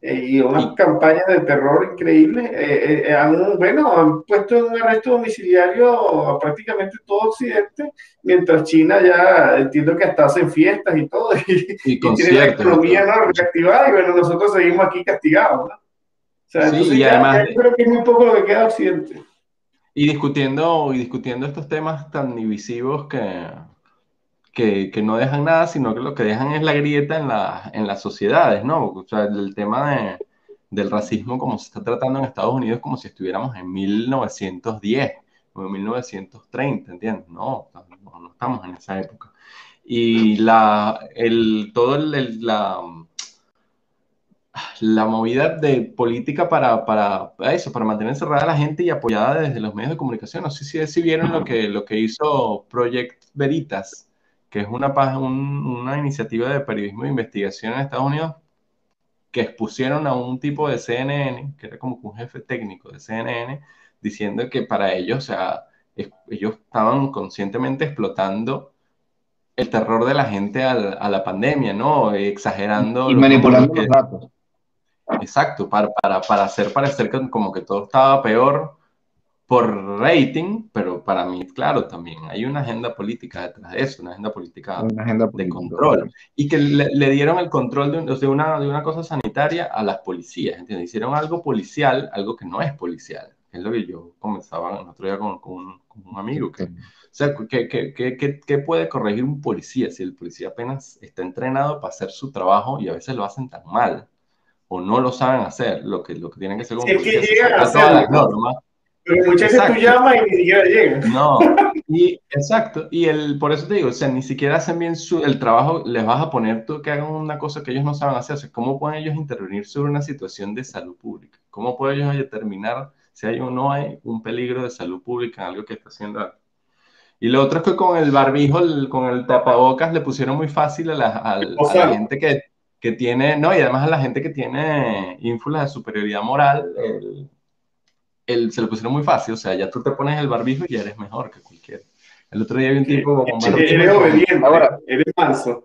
eh, y unas campañas de terror increíbles. Eh, eh, han, bueno, han puesto en un arresto domiciliario a prácticamente todo Occidente, mientras China ya entiendo que hasta hacen fiestas y todo, y, y, tiene la economía ¿no? reactivada, y bueno, nosotros seguimos aquí castigados. ¿no? O sea, sí, y además, creo que es muy poco lo que queda Occidente. Y discutiendo, y discutiendo estos temas tan divisivos que, que, no dejan nada, sino que lo que dejan es la grieta en, la, en las sociedades, ¿no? O sea, el tema de, del racismo como se está tratando en Estados Unidos como si estuviéramos en 1910 o en 1930, ¿entiendes? No, no, estamos en esa época. Y la, el, todo el, la, la movida de política para, para, eso, para mantener cerrada a la gente y apoyada desde los medios de comunicación. No sé si, si vieron lo que, lo que hizo Project Veritas que es una, una iniciativa de periodismo de investigación en Estados Unidos que expusieron a un tipo de CNN, que era como un jefe técnico de CNN, diciendo que para ellos, o sea, ellos estaban conscientemente explotando el terror de la gente a la pandemia, ¿no? Exagerando. Y manipulando los datos. Exacto, para, para, para hacer parecer como que todo estaba peor por rating, pero para mí, claro, también hay una agenda política detrás de eso, una agenda política de control. Y que le, dieron el control de, una, de una cosa sanitaria a las policías, ¿entiendes? Hicieron algo policial, algo que no es policial. Es lo que yo comenzaba el otro día con, con, un, amigo. Que, o sea, ¿qué, puede corregir un policía si el policía apenas está entrenado para hacer su trabajo y a veces lo hacen tan mal? o no lo saben hacer, lo que, lo que tienen que hacer como policía es que a hacer, pero muchas veces tú llamas y ni siquiera llegan. No, y, exacto. Y el, por eso te digo, o sea, ni siquiera hacen bien su, el trabajo, les vas a poner tú que hagan una cosa que ellos no saben hacer. O sea, ¿cómo pueden ellos intervenir sobre una situación de salud pública? ¿Cómo pueden ellos determinar si hay o no hay un peligro de salud pública en algo que está haciendo? Y lo otro es que con el barbijo, con el tapabocas, le pusieron muy fácil a la, a la gente que, que, tiene, no, y además a la gente que tiene ínfulas de superioridad moral, el, se lo pusieron muy fácil, o sea, ya tú te pones el barbijo y ya eres mejor que cualquiera. El otro día vi un tipo con barbijo. Eres obediente, ahora eres falso.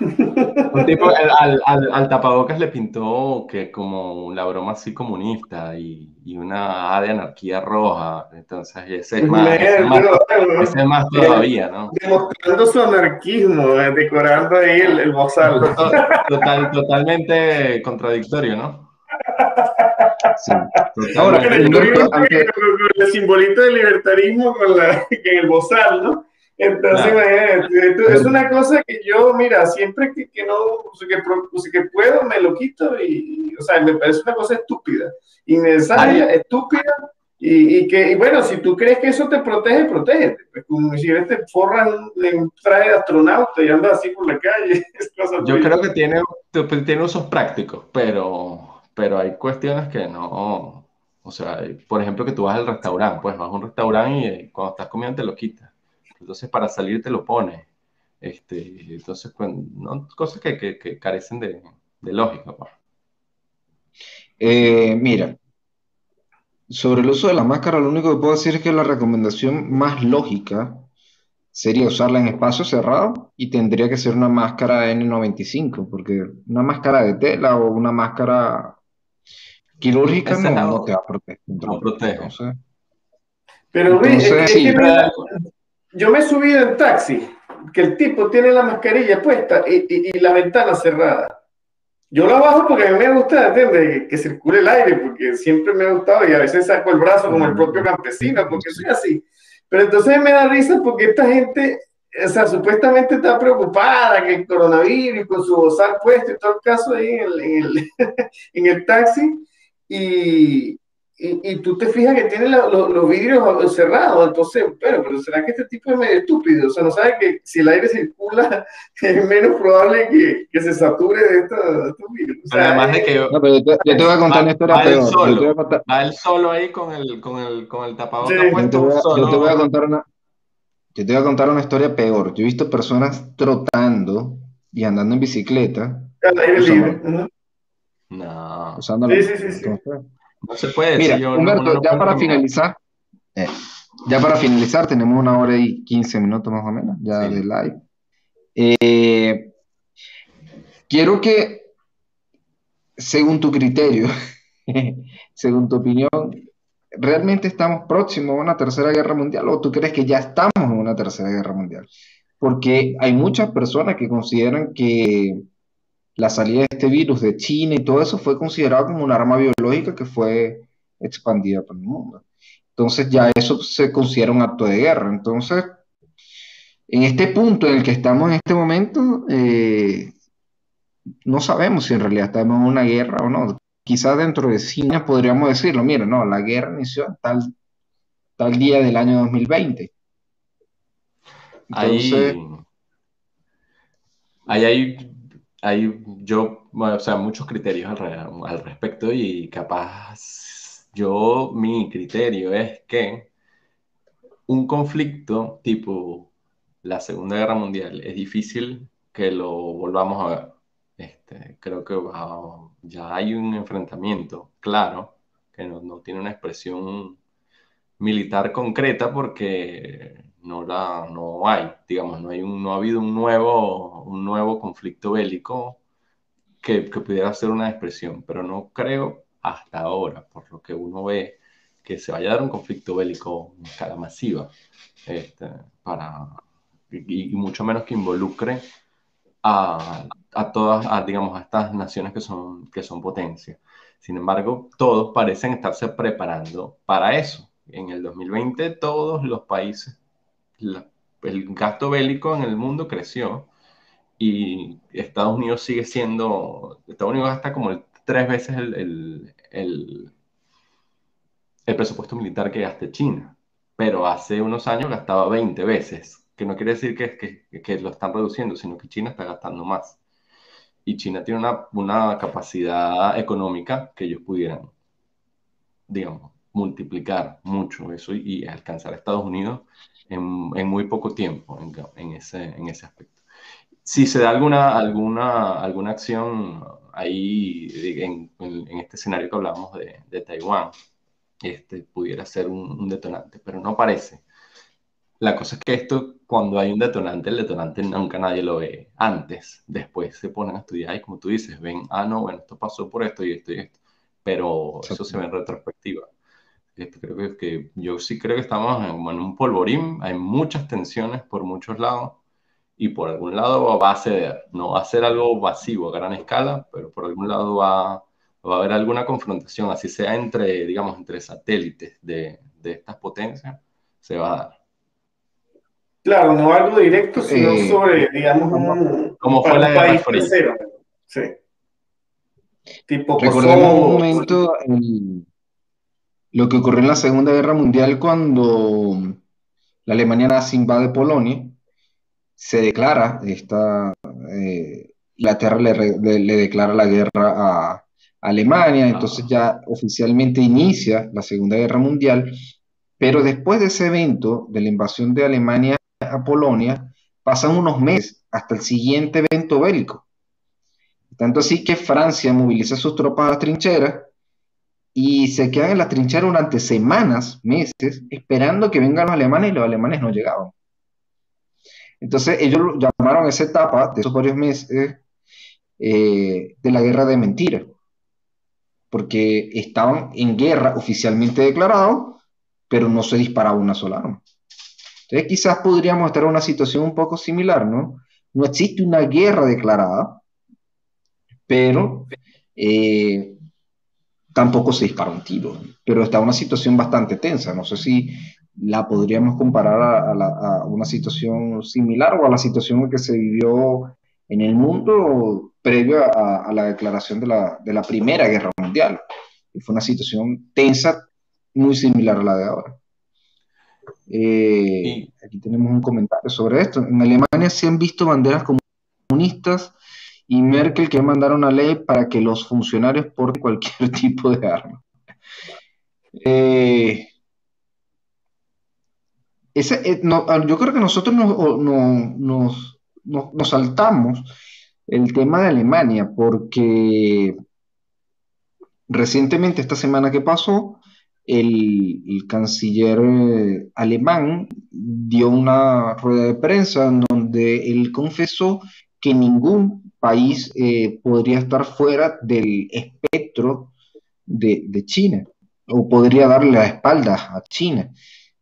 Un tipo al, al, al, tapabocas le pintó que como la broma así comunista y, y una A de anarquía roja. Entonces, ese es más, ese es más, todavía, ¿no? Demostrando su anarquismo, eh, decorando ahí el, el bozal. Total, totalmente contradictorio, ¿no? Ahora, el, simbolito del libertarismo con la, en el bozal, ¿no? Entonces, es una cosa que yo, mira, siempre que, que no, que, que, puedo, me lo quito y, o sea, me parece una cosa estúpida, innecesaria, estúpida, y, y que, y bueno, si tú crees que eso te protege, protege. Pues, como si te forran en traje de astronauta y andas así por la calle. yo creo que tiene, tiene usos prácticos, pero pero hay cuestiones que no, O sea, por ejemplo, que tú vas al restaurante, pues vas a un restaurante y eh, cuando estás comiendo te lo quitas. Entonces, para salir te lo pones. Este, entonces, pues, ¿no? cosas que, que, carecen de, de lógica. Pues. Eh, mira, sobre el uso de la máscara, lo único que puedo decir es que la recomendación más lógica sería usarla en espacio cerrado y tendría que ser una máscara N95, porque una máscara de tela o una máscara quirúrgica no, te va a proteger. No protege. Pero yo me he subido en taxi, que el tipo tiene la mascarilla puesta y, la ventana cerrada. Yo la bajo porque a mí me gusta ¿entiendes? que circule el aire, porque siempre me ha gustado y a veces saco el brazo como el propio campesino, porque soy así. Pero entonces me da risa porque esta gente, o sea, supuestamente está preocupada que el coronavirus con su bozal puesto y todo el caso ahí en el, en el, en el taxi. Y, y, tú te fijas que tiene los vidrios cerrados, entonces, pero, pero ¿será que este tipo es medio estúpido? O sea, no sabe que si el aire circula es menos probable que, que se sature de estos, vidrios. Además de que yo, no, pero yo, te, voy a contar una historia peor. Solo, Va él solo ahí con el, con el, con el tapabocas puesto. Yo te, voy a, contar una, yo te voy a contar una historia peor. Yo he visto personas trotando y andando en bicicleta. Al aire libre. No. Usando sí, sí, sí, sí. No se puede Mira, Humberto, ya para finalizar, eh, ya para finalizar, tenemos una hora y quince minutos más o menos ya de live. Eh, quiero que, según tu criterio, según tu opinión, ¿realmente estamos próximos a una tercera guerra mundial o tú crees que ya estamos en una tercera guerra mundial? Porque hay muchas personas que consideran que la salida de este virus de China y todo eso fue considerado como un arma biológica que fue expandida por el mundo. Entonces ya eso se considera un acto de guerra. Entonces, en este punto en el que estamos en este momento, eh, no sabemos si en realidad estamos en una guerra o no. Quizás dentro de China podríamos decirlo, mira, no, la guerra inició tal, tal día del año 2020. Entonces, ahí hay hay yo, o sea, muchos criterios al, respecto y capaz yo, mi criterio es que un conflicto tipo la Segunda Guerra Mundial es difícil que lo volvamos a ver. Este, creo que ya hay un enfrentamiento claro que no tiene una expresión militar concreta porque no la no hay, digamos, no hay un, no ha habido un nuevo un nuevo conflicto bélico que, que, pudiera ser una expresión, pero no creo hasta ahora, por lo que uno ve, que se vaya a dar un conflicto bélico en escala masiva, este, para, y, mucho menos que involucre a, a todas, a, digamos, a estas naciones que son, que son potencias. Sin embargo, todos parecen estarse preparando para eso. En el 2020 todos los países el gasto bélico en el mundo creció y Estados Unidos sigue siendo, Estados Unidos gasta como tres veces el, el, presupuesto militar que gasta China, pero hace unos años gastaba 20 veces, que no quiere decir que, que, que lo están reduciendo, sino que China está gastando más. Y China tiene una, una capacidad económica que ellos pudieran, digamos, multiplicar mucho eso y, alcanzar a Estados Unidos en, en muy poco tiempo en, en, ese, en ese aspecto. Si se da alguna, alguna, alguna acción ahí en, en este escenario que hablamos de, de Taiwán, este, pudiera ser un, detonante, pero no parece. La cosa es que esto, cuando hay un detonante, el detonante nunca nadie lo ve antes. Después se ponen a estudiar y como tú dices, ven, ah, no, bueno, esto pasó por esto y esto y esto. Pero eso se ve en retrospectiva creo que, yo sí creo que estamos en, un polvorín, hay muchas tensiones por muchos lados y por algún lado va a ceder, no va a ser algo masivo a gran escala, pero por algún lado va, va a haber alguna confrontación, así sea entre, digamos, entre satélites de, de estas potencias, se va a dar. Claro, no algo directo, sino eh, sobre, digamos, un, como fue la país tercero. Sí. Tipo Recordemos un momento en, lo que ocurrió en la Segunda Guerra Mundial cuando la Alemania nazi invade Polonia, se declara, esta, eh, Inglaterra le, le, declara la guerra a, Alemania, entonces ya oficialmente inicia la Segunda Guerra Mundial, pero después de ese evento, de la invasión de Alemania a Polonia, pasan unos meses hasta el siguiente evento bélico. Tanto así que Francia moviliza sus tropas a las trincheras y se quedan en las trincheras durante semanas, meses, esperando que vengan los alemanes y los alemanes no llegaban. Entonces ellos llamaron esa etapa de esos varios meses eh, de la guerra de mentiras, porque estaban en guerra oficialmente declarado, pero no se disparaba una sola arma. Entonces quizás podríamos estar en una situación un poco similar, ¿no? No existe una guerra declarada, pero eh, tampoco se dispara un tiro, pero está una situación bastante tensa. No sé si la podríamos comparar a, una situación similar o a la situación que se vivió en el mundo previo a, la declaración de la, de la, Primera Guerra Mundial. Y fue una situación tensa muy similar a la de ahora. Eh, aquí tenemos un comentario sobre esto. En Alemania se han visto banderas comunistas y Merkel que mandaron una ley para que los funcionarios porten cualquier tipo de arma. Eh, eh, yo creo que nosotros nos, nos, saltamos el tema de Alemania porque recientemente, esta semana que pasó, el, canciller eh, alemán dio una rueda de prensa en donde él confesó que ningún país eh, podría estar fuera del espectro de, China o podría darle la espalda a China.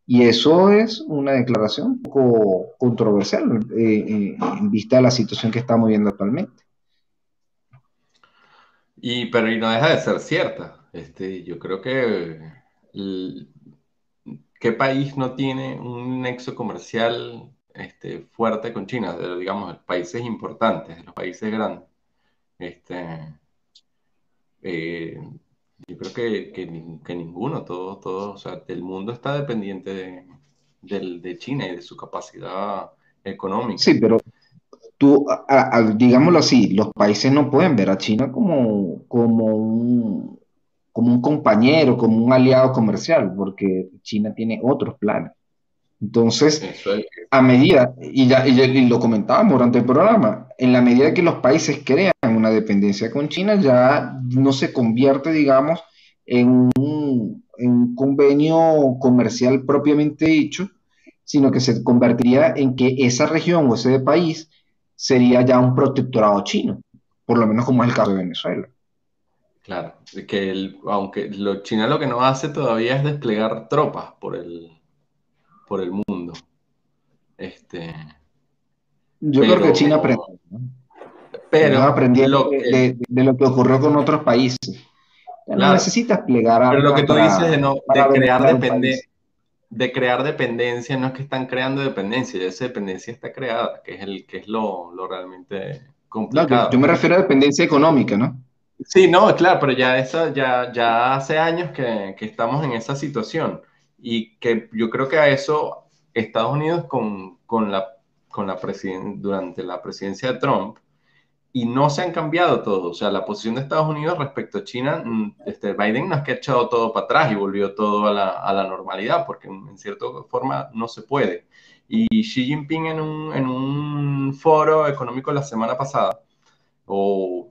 Y eso es una declaración un poco controversial eh, en vista de la situación que estamos viendo actualmente. Y, pero y no deja de ser cierta. Este, yo creo que ¿qué país no tiene un nexo comercial este, fuerte con China? De, digamos, países importantes, los países grandes. Este, eh, yo creo que, que, ninguno, todo, todo, o sea, el mundo está dependiente de, de, China y de su capacidad económica. Sí, pero tú, digámoslo así, los países no pueden ver a China como, como un, como un compañero, como un aliado comercial, porque China tiene otros planes. Entonces, a medida, y ya lo comentábamos durante el programa, en la medida que los países crean una dependencia con China, ya no se convierte, digamos, en un, en un convenio comercial propiamente dicho, sino que se convertiría en que esa región o ese país sería ya un protectorado chino, por lo menos como es el caso de Venezuela. Claro, que el, aunque lo, China lo que no hace todavía es desplegar tropas por el, por el mundo. Este, Yo creo que China aprendió. Pero aprendió de, lo que ocurrió con otros países. no necesita desplegar Pero lo que tú dices de, no, de crear de crear dependencia, no es que están creando dependencia, esa dependencia está creada, que es, el, que es lo, lo realmente complicado. yo me refiero a dependencia económica, ¿no? Sí, no, claro, pero ya, esa, ya, ya hace años que, que, estamos en esa situación y que yo creo que a eso Estados Unidos con, con la, con la durante la presidencia de Trump y no se han cambiado todo. O sea, la posición de Estados Unidos respecto a China, mm, este, Biden no es que ha echado todo para atrás y volvió todo a la, a la normalidad, porque en cierta forma no se puede. Y Xi Jinping en un, en un foro económico la semana pasada, o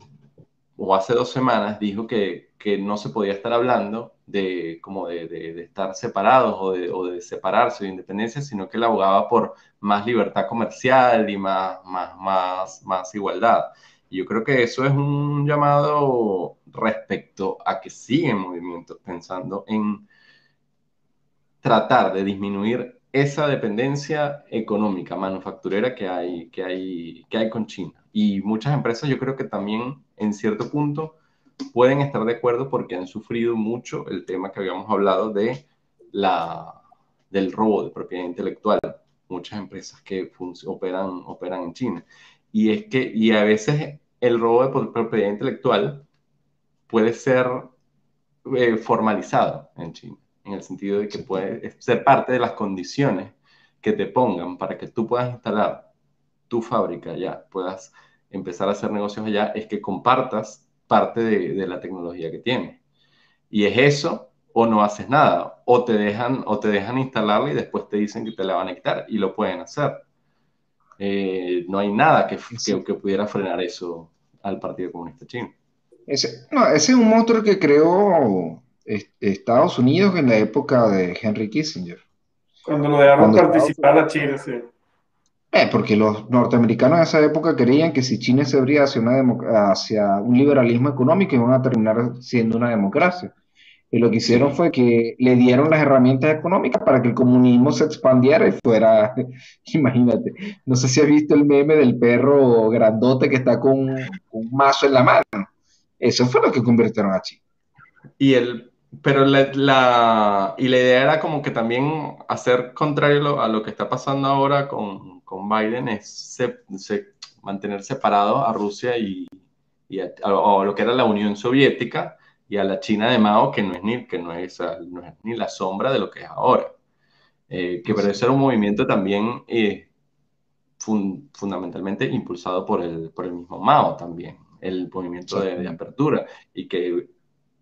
o hace dos semanas dijo que, que no se podía estar hablando de como de, de, estar separados o de, o de, separarse de independencia, sino que él abogaba por más libertad comercial y más, más, más, más igualdad. Y yo creo que eso es un llamado respecto a que siguen movimientos pensando en tratar de disminuir esa dependencia económica, manufacturera que hay, que hay, que hay con China. Y muchas empresas yo creo que también en cierto punto pueden estar de acuerdo porque han sufrido mucho el tema que habíamos hablado de la, del robo de propiedad intelectual. Muchas empresas que operan, operan en China. Y es que, y a veces el robo de propiedad intelectual puede ser eh, formalizado en China, en el sentido de que puede ser parte de las condiciones que te pongan para que tú puedas instalar tu fábrica ya, puedas empezar a hacer negocios allá, es que compartas parte de, la tecnología que tiene. Y es eso, o no haces nada, o te dejan, o te dejan instalarla y después te dicen que te la van a quitar y lo pueden hacer. Eh, no hay nada que, que, pudiera frenar eso al Partido Comunista Chino. Ese, no, ese es un monstruo que creó Estados Unidos en la época de Henry Kissinger. Cuando lo dejaron participar a China, sí. Eh, porque los norteamericanos en esa época creían que si China se abría hacia, una hacia un liberalismo económico iban a terminar siendo una democracia. Y lo que hicieron fue que le dieron las herramientas económicas para que el comunismo se expandiera y fuera, imagínate, no sé si has visto el meme del perro grandote que está con, un mazo en la mano. Eso fue lo que convirtieron a China. Y el, pero la, y la idea era como que también hacer contrario a lo que está pasando ahora con, con Biden es se, mantener separado a Rusia y, y a, lo que era la Unión Soviética y a la China de Mao, que no es ni, que no es, no es ni la sombra de lo que es ahora. Eh, que parece ser un movimiento también eh, fundamentalmente impulsado por el, por el mismo Mao también, el movimiento de, de, apertura, y que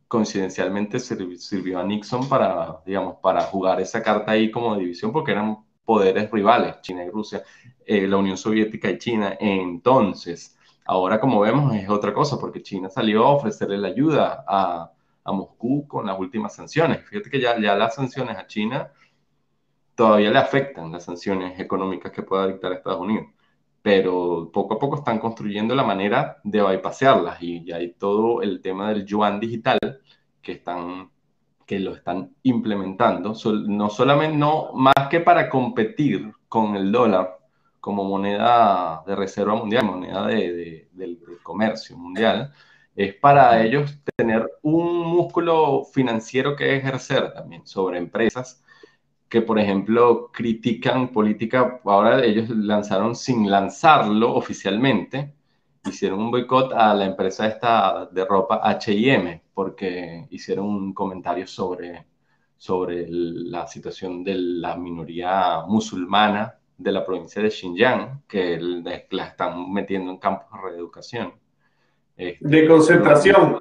coincidencialmente sirvió a Nixon para, digamos, para jugar esa carta ahí como división, porque eran poderes rivales, China y Rusia, eh, la Unión Soviética y China. Entonces, ahora como vemos es otra cosa, porque China salió a ofrecerle la ayuda a, a Moscú con las últimas sanciones. Fíjate que ya, ya las sanciones a China todavía le afectan las sanciones económicas que pueda dictar Estados Unidos pero poco a poco están construyendo la manera de bypassarlas y ya hay todo el tema del yuan digital que están que lo están implementando, no solamente, no más que para competir con el dólar como moneda de reserva mundial, moneda de, del, comercio mundial, es para ellos tener un músculo financiero que ejercer también sobre empresas que, por ejemplo, critican política, ahora ellos lanzaron sin lanzarlo oficialmente, hicieron un boicot a la empresa esta de ropa H&M, porque hicieron un comentario sobre, sobre la situación de la minoría musulmana de la provincia de Xinjiang, que la están metiendo en campos de reeducación. Este, de concentración.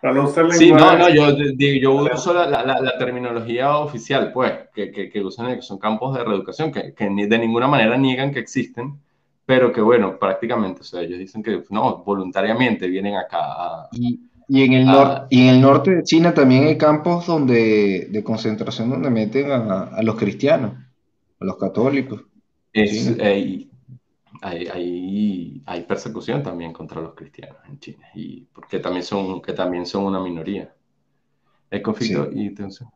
Para no usar sí, no, no, yo, yo uso la, la, la, terminología oficial, pues, que, que, que, usan, que son campos de reeducación, que, que de ninguna manera niegan que existen, pero que bueno, prácticamente, o sea, ellos dicen que no, voluntariamente vienen acá y, y, en el norte y en el norte de China también hay campos donde, de concentración donde meten a, a los cristianos, a los católicos. Es, hay, hay, persecución también contra los cristianos en China, y porque también son, que también son una minoría. El conflicto y entonces.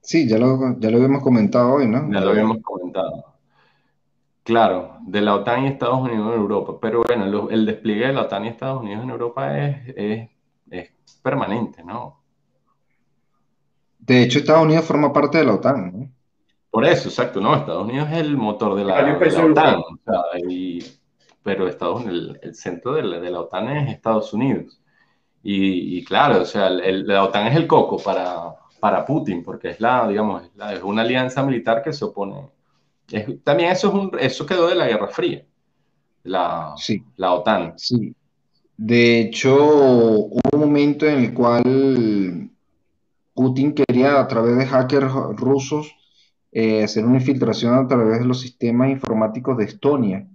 Sí, ya lo, ya lo habíamos comentado hoy, ¿no? Ya lo habíamos comentado. Claro, de la OTAN y Estados Unidos en Europa, pero bueno, el despliegue de la OTAN y Estados Unidos en Europa es, es, es permanente, ¿no? De hecho, Estados Unidos forma parte de la OTAN, ¿no? Por eso, exacto, no, Estados Unidos es el motor de la, OTAN, pero Estados, el, el centro de la, de la, OTAN es Estados Unidos. Y, claro, o sea, la OTAN es el coco para, para Putin, porque es la, digamos, es, una alianza militar que se opone. También eso, es un, eso quedó de la Guerra Fría, la, sí, la OTAN. Sí. De hecho, hubo un momento en el cual Putin quería, a través de hackers rusos, eh, hacer una infiltración a través de los sistemas informáticos de Estonia.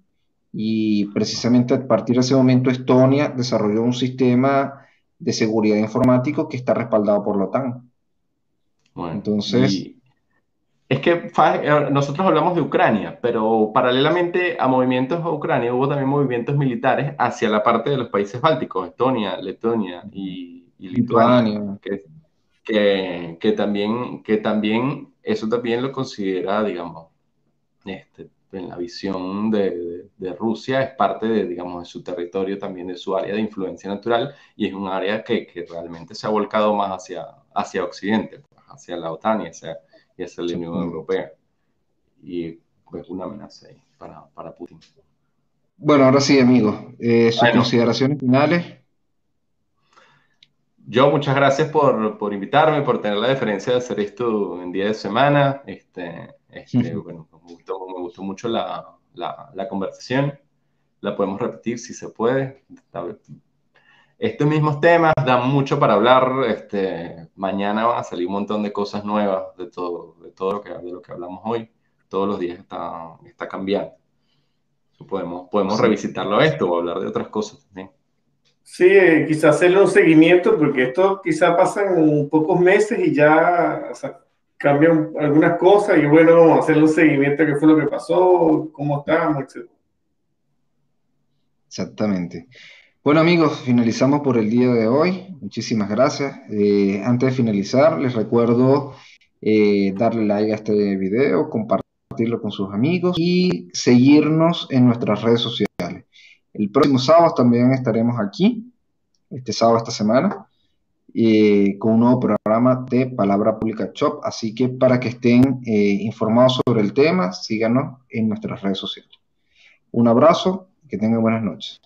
Y precisamente a partir de ese momento Estonia desarrolló un sistema de seguridad informático que está respaldado por la OTAN. Entonces... Es que eh, nosotros hablamos de Ucrania, pero paralelamente a movimientos a Ucrania hubo también movimientos militares hacia la parte de los países bálticos, Estonia, Letonia y, Lituania, que, que, que, también, que también eso también lo considera, digamos, este, en la visión de, de, Rusia, es parte de, digamos, de su territorio, también de su área de influencia natural, y es un área que, que realmente se ha volcado más hacia, hacia Occidente, pues, hacia la OTAN y hacia, y hacia la Unión Europea. Y pues una amenaza ahí para, para Putin. Bueno, ahora sí, amigos, eh, sus consideraciones finales. Yo muchas gracias por, por, invitarme, por tener la deferencia de hacer esto en día de semana. Este, este, bueno, me gustó, me gustó mucho la, la, la, conversación la podemos repetir si se puede. Estos mismos temas dan mucho para hablar. Este, mañana van a salir un montón de cosas nuevas de todo, de todo lo, que, de lo que hablamos hoy. Todos los días está, está cambiando. podemos podemos revisitarlo esto o hablar de otras cosas también. Sí, eh, quizás hacerle un seguimiento, porque esto quizás pasa en pocos meses y ya cambian algunas cosas y bueno, hacerle un seguimiento de qué fue lo que pasó, cómo estamos, etc. Exactamente. Bueno amigos, finalizamos por el día de hoy. Muchísimas gracias. Eh, antes de finalizar, les recuerdo eh, darle like a este video, compartirlo con sus amigos y seguirnos en nuestras redes sociales. El próximo sábado también estaremos aquí, este sábado esta semana, eh, con un nuevo programa de Palabra Pública Shop. Así que para que estén informados sobre el tema, síganos en nuestras redes sociales. Un abrazo, que tengan buenas noches.